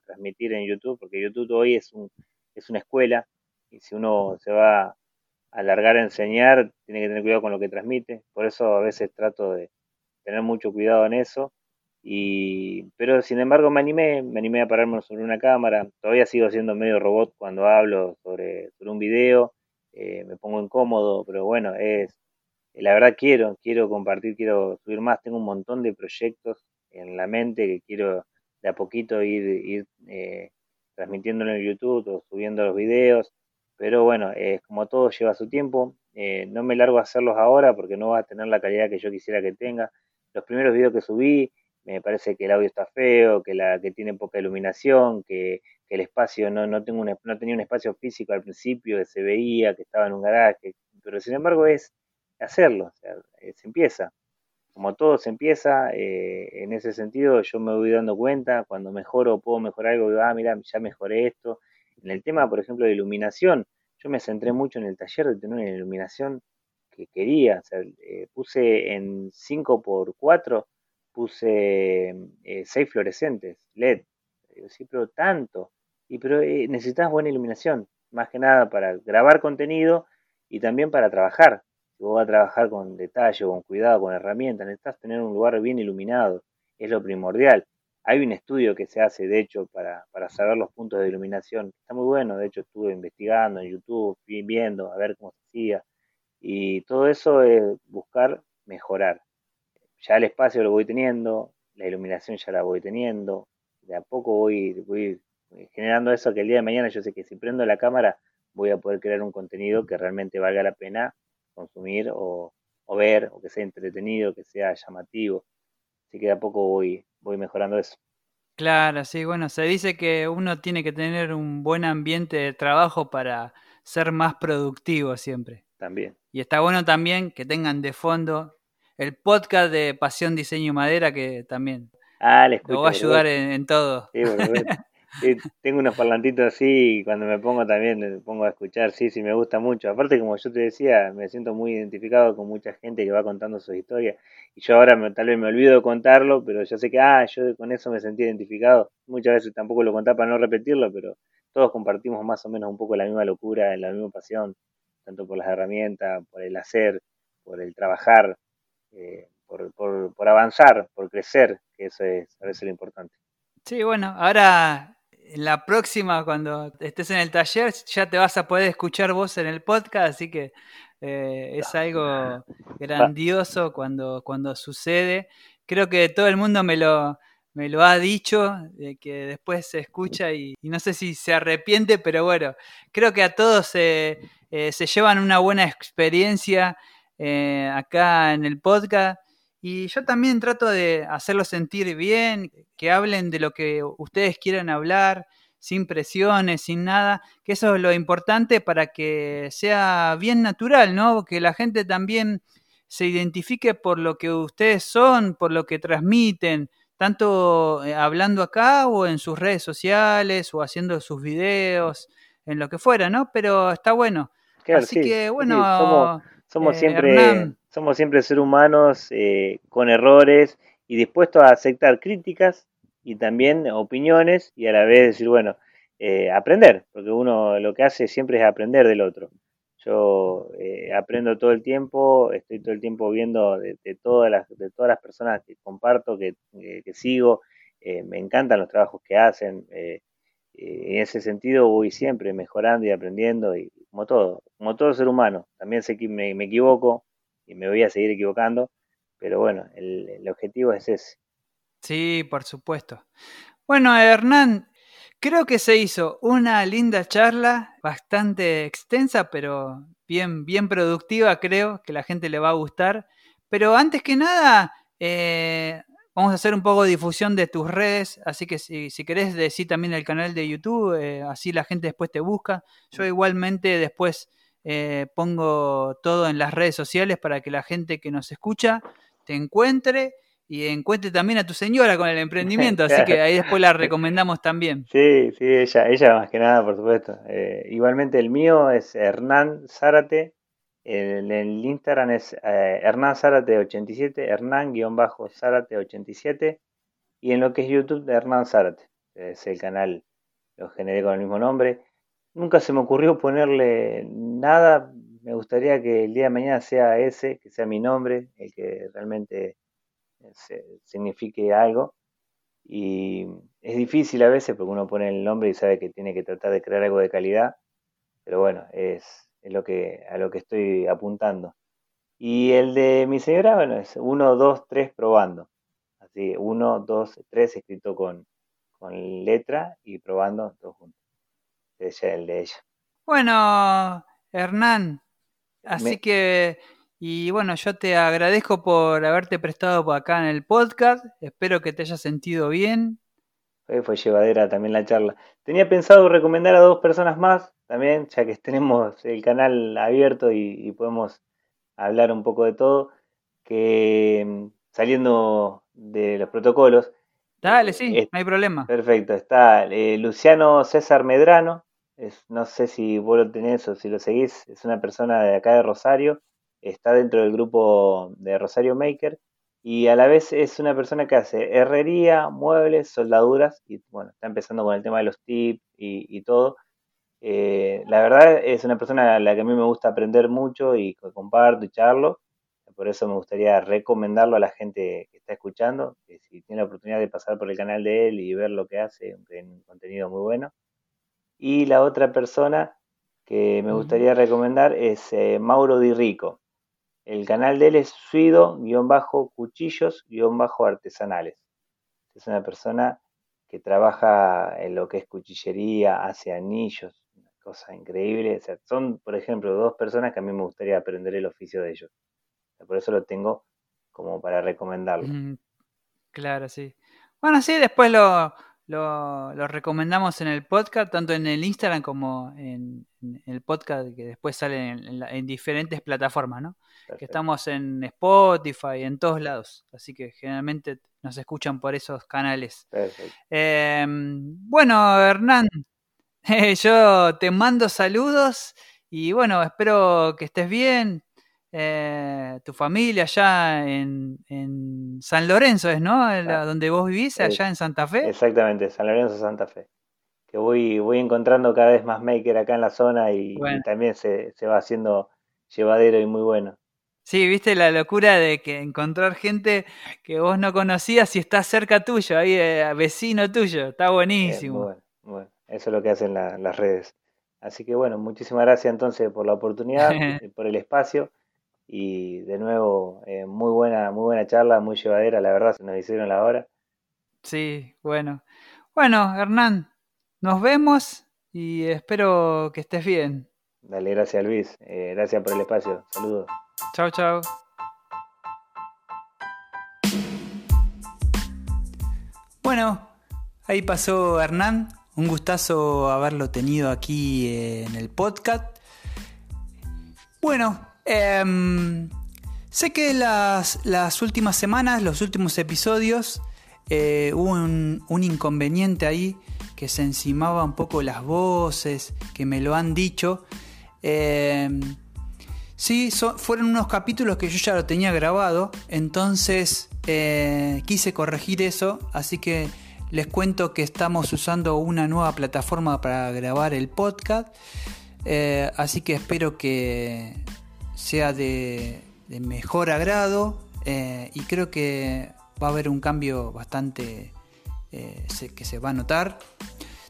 transmitir en YouTube, porque YouTube hoy es, un, es una escuela y si uno se va a alargar a enseñar, tiene que tener cuidado con lo que transmite, por eso a veces trato de tener mucho cuidado en eso. Y, pero sin embargo me animé, me animé a pararme sobre una cámara, todavía sigo siendo medio robot cuando hablo sobre, sobre un video, eh, me pongo incómodo, pero bueno, es la verdad quiero, quiero compartir, quiero subir más, tengo un montón de proyectos en la mente que quiero de a poquito ir, ir eh, transmitiéndolo en YouTube o subiendo los videos, pero bueno, es como todo lleva su tiempo, eh, no me largo a hacerlos ahora porque no va a tener la calidad que yo quisiera que tenga. Los primeros videos que subí, me parece que el audio está feo, que, la, que tiene poca iluminación, que el espacio no, no, tengo no tenía un espacio físico al principio, que se veía, que estaba en un garaje, pero sin embargo es hacerlo, o sea, eh, se empieza. Como todo se empieza, eh, en ese sentido yo me voy dando cuenta, cuando mejoro puedo mejorar algo, digo, ah, mira, ya mejoré esto. En el tema, por ejemplo, de iluminación, yo me centré mucho en el taller de tener una iluminación que quería, eh, puse en 5x4, puse 6 fluorescentes, LED, sí, pero tanto, y pero eh, necesitas buena iluminación, más que nada para grabar contenido y también para trabajar. Si vos vas a trabajar con detalle, con cuidado, con herramientas, necesitas tener un lugar bien iluminado, es lo primordial. Hay un estudio que se hace, de hecho, para, para saber los puntos de iluminación. Está muy bueno, de hecho estuve investigando en YouTube, viendo a ver cómo se hacía. Y todo eso es buscar mejorar. Ya el espacio lo voy teniendo, la iluminación ya la voy teniendo, de a poco voy, voy generando eso que el día de mañana yo sé que si prendo la cámara voy a poder crear un contenido que realmente valga la pena consumir o, o ver, o que sea entretenido, que sea llamativo. Así que de a poco voy, voy mejorando eso. Claro, sí, bueno, se dice que uno tiene que tener un buen ambiente de trabajo para ser más productivo siempre. También. Y está bueno también que tengan de fondo el podcast de Pasión Diseño y Madera, que también ah, lo va a ayudar en, todo. Sí, Tengo unos parlantitos así y cuando me pongo también me pongo a escuchar, sí, sí, me gusta mucho. Aparte, como yo te decía, me siento muy identificado con mucha gente que va contando sus historias y yo ahora tal vez me olvido de contarlo, pero yo sé que, ah, yo con eso me sentí identificado. Muchas veces tampoco lo contaba para no repetirlo, pero todos compartimos más o menos un poco la misma locura, la misma pasión, tanto por las herramientas, por el hacer, por el trabajar, eh, por, por, por avanzar, por crecer, que eso es a veces lo importante. Sí, bueno, ahora la próxima, cuando estés en el taller, ya te vas a poder escuchar vos en el podcast, así que eh, es algo grandioso cuando, cuando sucede. Creo que todo el mundo me lo, me lo ha dicho, de que después se escucha y, no sé si se arrepiente, pero bueno, creo que a todos eh, se llevan una buena experiencia eh, acá en el podcast. Y yo también trato de hacerlos sentir bien, que hablen de lo que ustedes quieran hablar, sin presiones, sin nada, que eso es lo importante para que sea bien natural, ¿no? Que la gente también se identifique por lo que ustedes son, por lo que transmiten, tanto eh, hablando acá o en sus redes sociales o haciendo sus videos, en lo que fuera, ¿no? Pero está bueno. Así que bueno, somos, eh, siempre somos siempre seres humanos eh, con errores y dispuestos a aceptar críticas y también opiniones y a la vez decir, bueno, eh, aprender, porque uno lo que hace siempre es aprender del otro. Yo eh, aprendo todo el tiempo, estoy todo el tiempo viendo de, todas, las, de todas las personas que comparto, que, sigo, me encantan los trabajos que hacen. en ese sentido voy siempre mejorando y aprendiendo, y como todo, como todo ser humano. También sé que me, me equivoco, y me voy a seguir equivocando, pero bueno, el, objetivo es ese. Sí, por supuesto. Bueno, Hernán, creo que se hizo una linda charla, bastante extensa, pero bien, bien productiva, creo que la gente le va a gustar. Pero antes que nada, eh, vamos a hacer un poco de difusión de tus redes, así que si, si querés decir también el canal de YouTube, eh, así la gente después te busca. Yo igualmente después eh, pongo todo en las redes sociales para que la gente que nos escucha te encuentre y encuentre también a tu señora con el emprendimiento, así que ahí después la recomendamos también. Sí, sí, ella, ella más que nada, por supuesto. Eh, igualmente el mío es Hernán Zárate, el, Instagram es eh, Hernán Zárate 87, Hernán-Zárate87, y en lo que es YouTube Hernán Zárate, es el canal, lo generé con el mismo nombre. Nunca se me ocurrió ponerle nada. Me gustaría que el día de mañana sea ese, que sea mi nombre, el que realmente eh, signifique algo. Y es difícil a veces porque uno pone el nombre y sabe que tiene que tratar de crear algo de calidad. Pero bueno, es, a lo que estoy apuntando. Y el de mi señora, bueno, es 1, 2, 3 probando. Así, 1, 2, 3 escrito con, con letra y probando todos el de ella. Bueno, Hernán, así que, y bueno, yo te agradezco por haberte prestado por acá en el podcast. Espero que te hayas sentido bien. Fue, llevadera también la charla. Tenía pensado recomendar a dos personas más también, ya que tenemos el canal abierto y, podemos hablar un poco de todo, que mm, saliendo de los protocolos. Dale, sí, no hay problema. Perfecto, está eh, Luciano César Medrano, no sé si vos lo tenés o si lo seguís, es una persona de acá de Rosario, está dentro del grupo de Rosario Maker y a la vez es una persona que hace herrería, muebles, soldaduras y bueno, está empezando con el tema de los tips y, todo. Eh, la verdad es una persona a la que a mí me gusta aprender mucho y comparto y charlo, por eso me gustaría recomendarlo a la gente que está escuchando, que si tiene la oportunidad de pasar por el canal de él y ver lo que hace, un contenido muy bueno y la otra persona que me gustaría recomendar es eh, Mauro Di Rico. El canal de él es suido-cuchillos-artesanales. Es una persona que trabaja en lo que es cuchillería, hace anillos, una cosa increíble. son, por ejemplo, dos personas que a mí me gustaría aprender el oficio de ellos. Por eso lo tengo como para recomendarlo. Mm, claro, sí. Bueno, sí, después lo, lo, recomendamos en el podcast, tanto en el Instagram como en, el podcast que después sale en, diferentes plataformas, ¿no? Que estamos en Spotify, en todos lados. Así que generalmente nos escuchan por esos canales. Em, bueno, Hernán, yo te mando saludos y bueno, espero que estés bien. Eh, tu familia allá en, San Lorenzo, ¿es, no? donde vos vivís, allá en Santa Fe. Exactamente, San Lorenzo, Santa Fe. Que voy, voy encontrando cada vez más maker acá en la zona y, también se, va haciendo llevadero y muy bueno. Sí, viste la locura de que encontrar gente que vos no conocías y está cerca tuyo, ahí eh, vecino tuyo, está buenísimo. bueno, bueno, eso es lo que hacen las redes. Así que bueno, muchísimas gracias entonces por la oportunidad, por el espacio y de nuevo, eh, muy buena, muy buena charla, muy llevadera, la verdad, se nos hicieron la hora. Sí, bueno. Bueno, Hernán, nos vemos y espero que estés bien. Dale, gracias Luis, eh, gracias por el espacio, saludos. Chao, chao. Bueno, ahí pasó Hernán, un gustazo haberlo tenido aquí en el podcast. Bueno, Em, sé que las, últimas semanas, los últimos episodios, eh, hubo un, inconveniente ahí que se encimaba un poco las voces, que me lo han dicho. Em, sí, fueron unos capítulos que yo ya lo tenía grabado, entonces eh, quise corregir eso, así que les cuento que estamos usando una nueva plataforma para grabar el podcast. Eh, así que espero que sea de, mejor agrado eh, y creo que va a haber un cambio bastante eh, que se va a notar,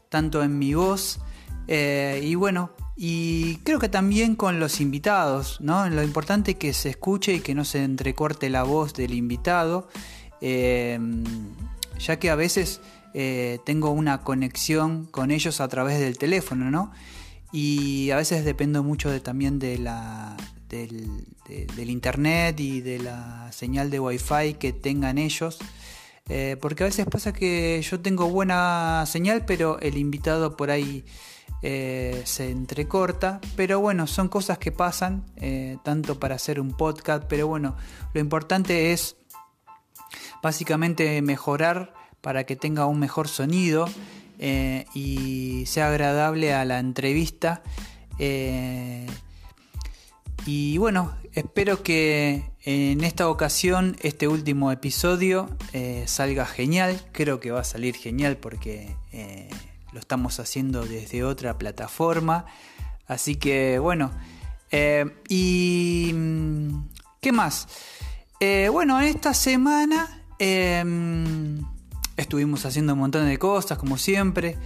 tanto en mi voz eh, y bueno, y creo que también con los invitados, ¿no? Lo importante es que se escuche y que no se entrecorte la voz del invitado, ya que a veces tengo una conexión con ellos a través del teléfono, ¿no? Y a veces dependo mucho también de la, del, internet y de la señal de wifi que tengan ellos. Eh, porque a veces pasa que yo tengo buena señal, pero el invitado por ahí eh, se entrecorta. Pero bueno, son cosas que pasan, eh, tanto para hacer un podcast, pero bueno, lo importante es básicamente mejorar para que tenga un mejor sonido y sea agradable a la entrevista. Y bueno, espero que en esta ocasión este último episodio eh, salga genial. Creo que va a salir genial porque eh, lo estamos haciendo desde otra plataforma. Así que bueno. Eh, y... Mm, ¿Qué más? bueno, esta semana em, estuvimos haciendo un montón de cosas, como siempre.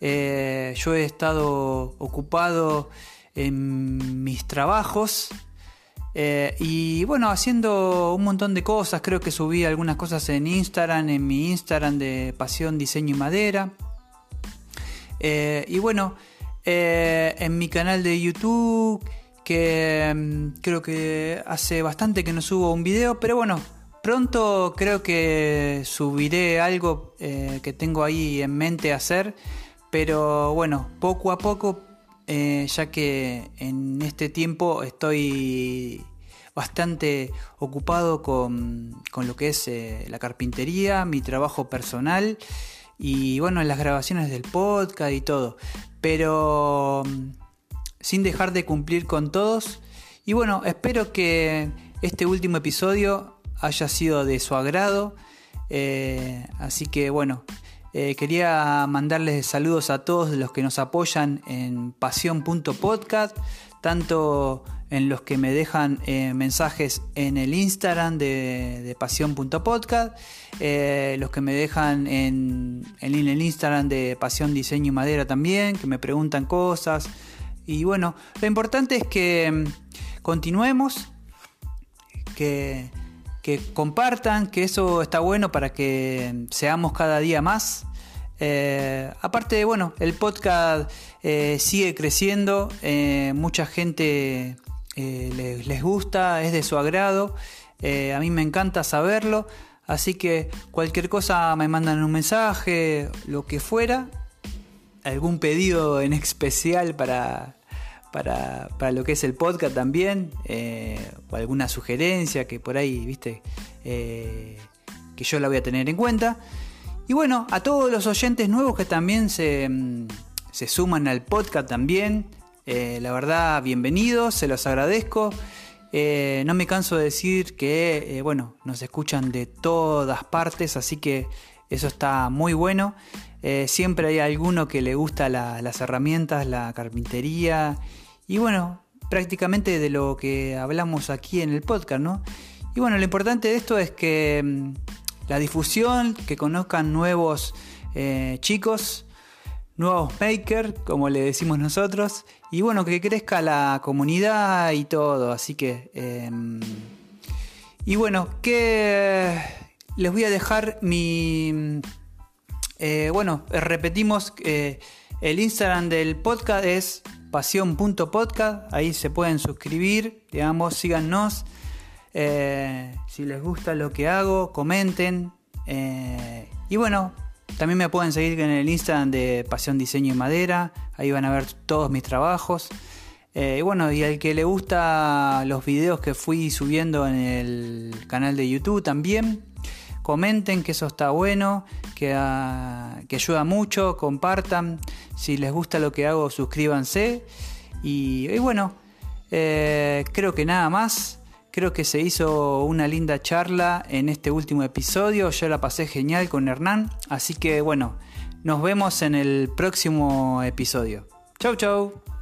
yo he estado ocupado en mis trabajos. Eh, y bueno, haciendo un montón de cosas, creo que subí algunas cosas en Instagram, en mi Instagram de Pasión, Diseño y Madera. Eh, y bueno, eh, en mi canal de YouTube, que mm, creo que hace bastante que no subo un video, pero bueno, pronto creo que subiré algo que tengo ahí en mente hacer. Pero bueno, poco a poco eh, ya que en este tiempo estoy bastante ocupado con, lo que es eh, la carpintería, mi trabajo personal y bueno, las grabaciones del podcast y todo. Pero mm, sin dejar de cumplir con todos. Y bueno, espero que este último episodio haya sido de su agrado. Eh, así que bueno, eh, quería mandarles saludos a todos los que nos apoyan en pasión.podcast, tanto en los que me dejan eh, mensajes en el Instagram de, de pasión.podcast, eh, los que me dejan en, el Instagram de Pasión Diseño y Madera también, que me preguntan cosas. Y bueno, lo importante es que mm, continuemos, que, compartan, que eso está bueno para que seamos cada día más. Eh, aparte, bueno, el podcast eh, sigue creciendo, eh, mucha gente les, les, gusta, es de su agrado, a mí me encanta saberlo, así que cualquier cosa me mandan un mensaje, lo que fuera, algún pedido en especial para, para, lo que es el podcast también, eh, o alguna sugerencia que por ahí, viste, eh, que yo la voy a tener en cuenta. Y bueno, a todos los oyentes nuevos que también se, mm, se suman al podcast también, eh, la verdad, bienvenidos, se los agradezco. no me canso de decir que, bueno, nos escuchan de todas partes, así que eso está muy bueno. Siempre hay alguno que le gusta las herramientas, la carpintería y bueno, prácticamente de lo que hablamos aquí en el podcast, ¿no? Y bueno, lo importante de esto es que mm, la difusión, que conozcan nuevos eh, chicos, nuevos makers, como le decimos nosotros, y bueno, que crezca la comunidad y todo, así que... Em, y bueno, que les voy a dejar mi eh, bueno, repetimos, eh, el Instagram del podcast es pasión.podcast, ahí se pueden suscribir, digamos, síganos. Eh, si les gusta lo que hago, comenten. y bueno, también me pueden seguir en el Instagram de Pasión Diseño y Madera, ahí van a ver todos mis trabajos. y bueno, y al que le gusta los videos que fui subiendo en el canal de YouTube también, comenten que eso está bueno, que, ah, ayuda mucho, compartan, si les gusta lo que hago suscríbanse y, bueno, eh, creo que nada más. Creo que se hizo una linda charla en este último episodio. Yo la pasé genial con Hernán. Así que bueno, nos vemos en el próximo episodio. Chau, chau.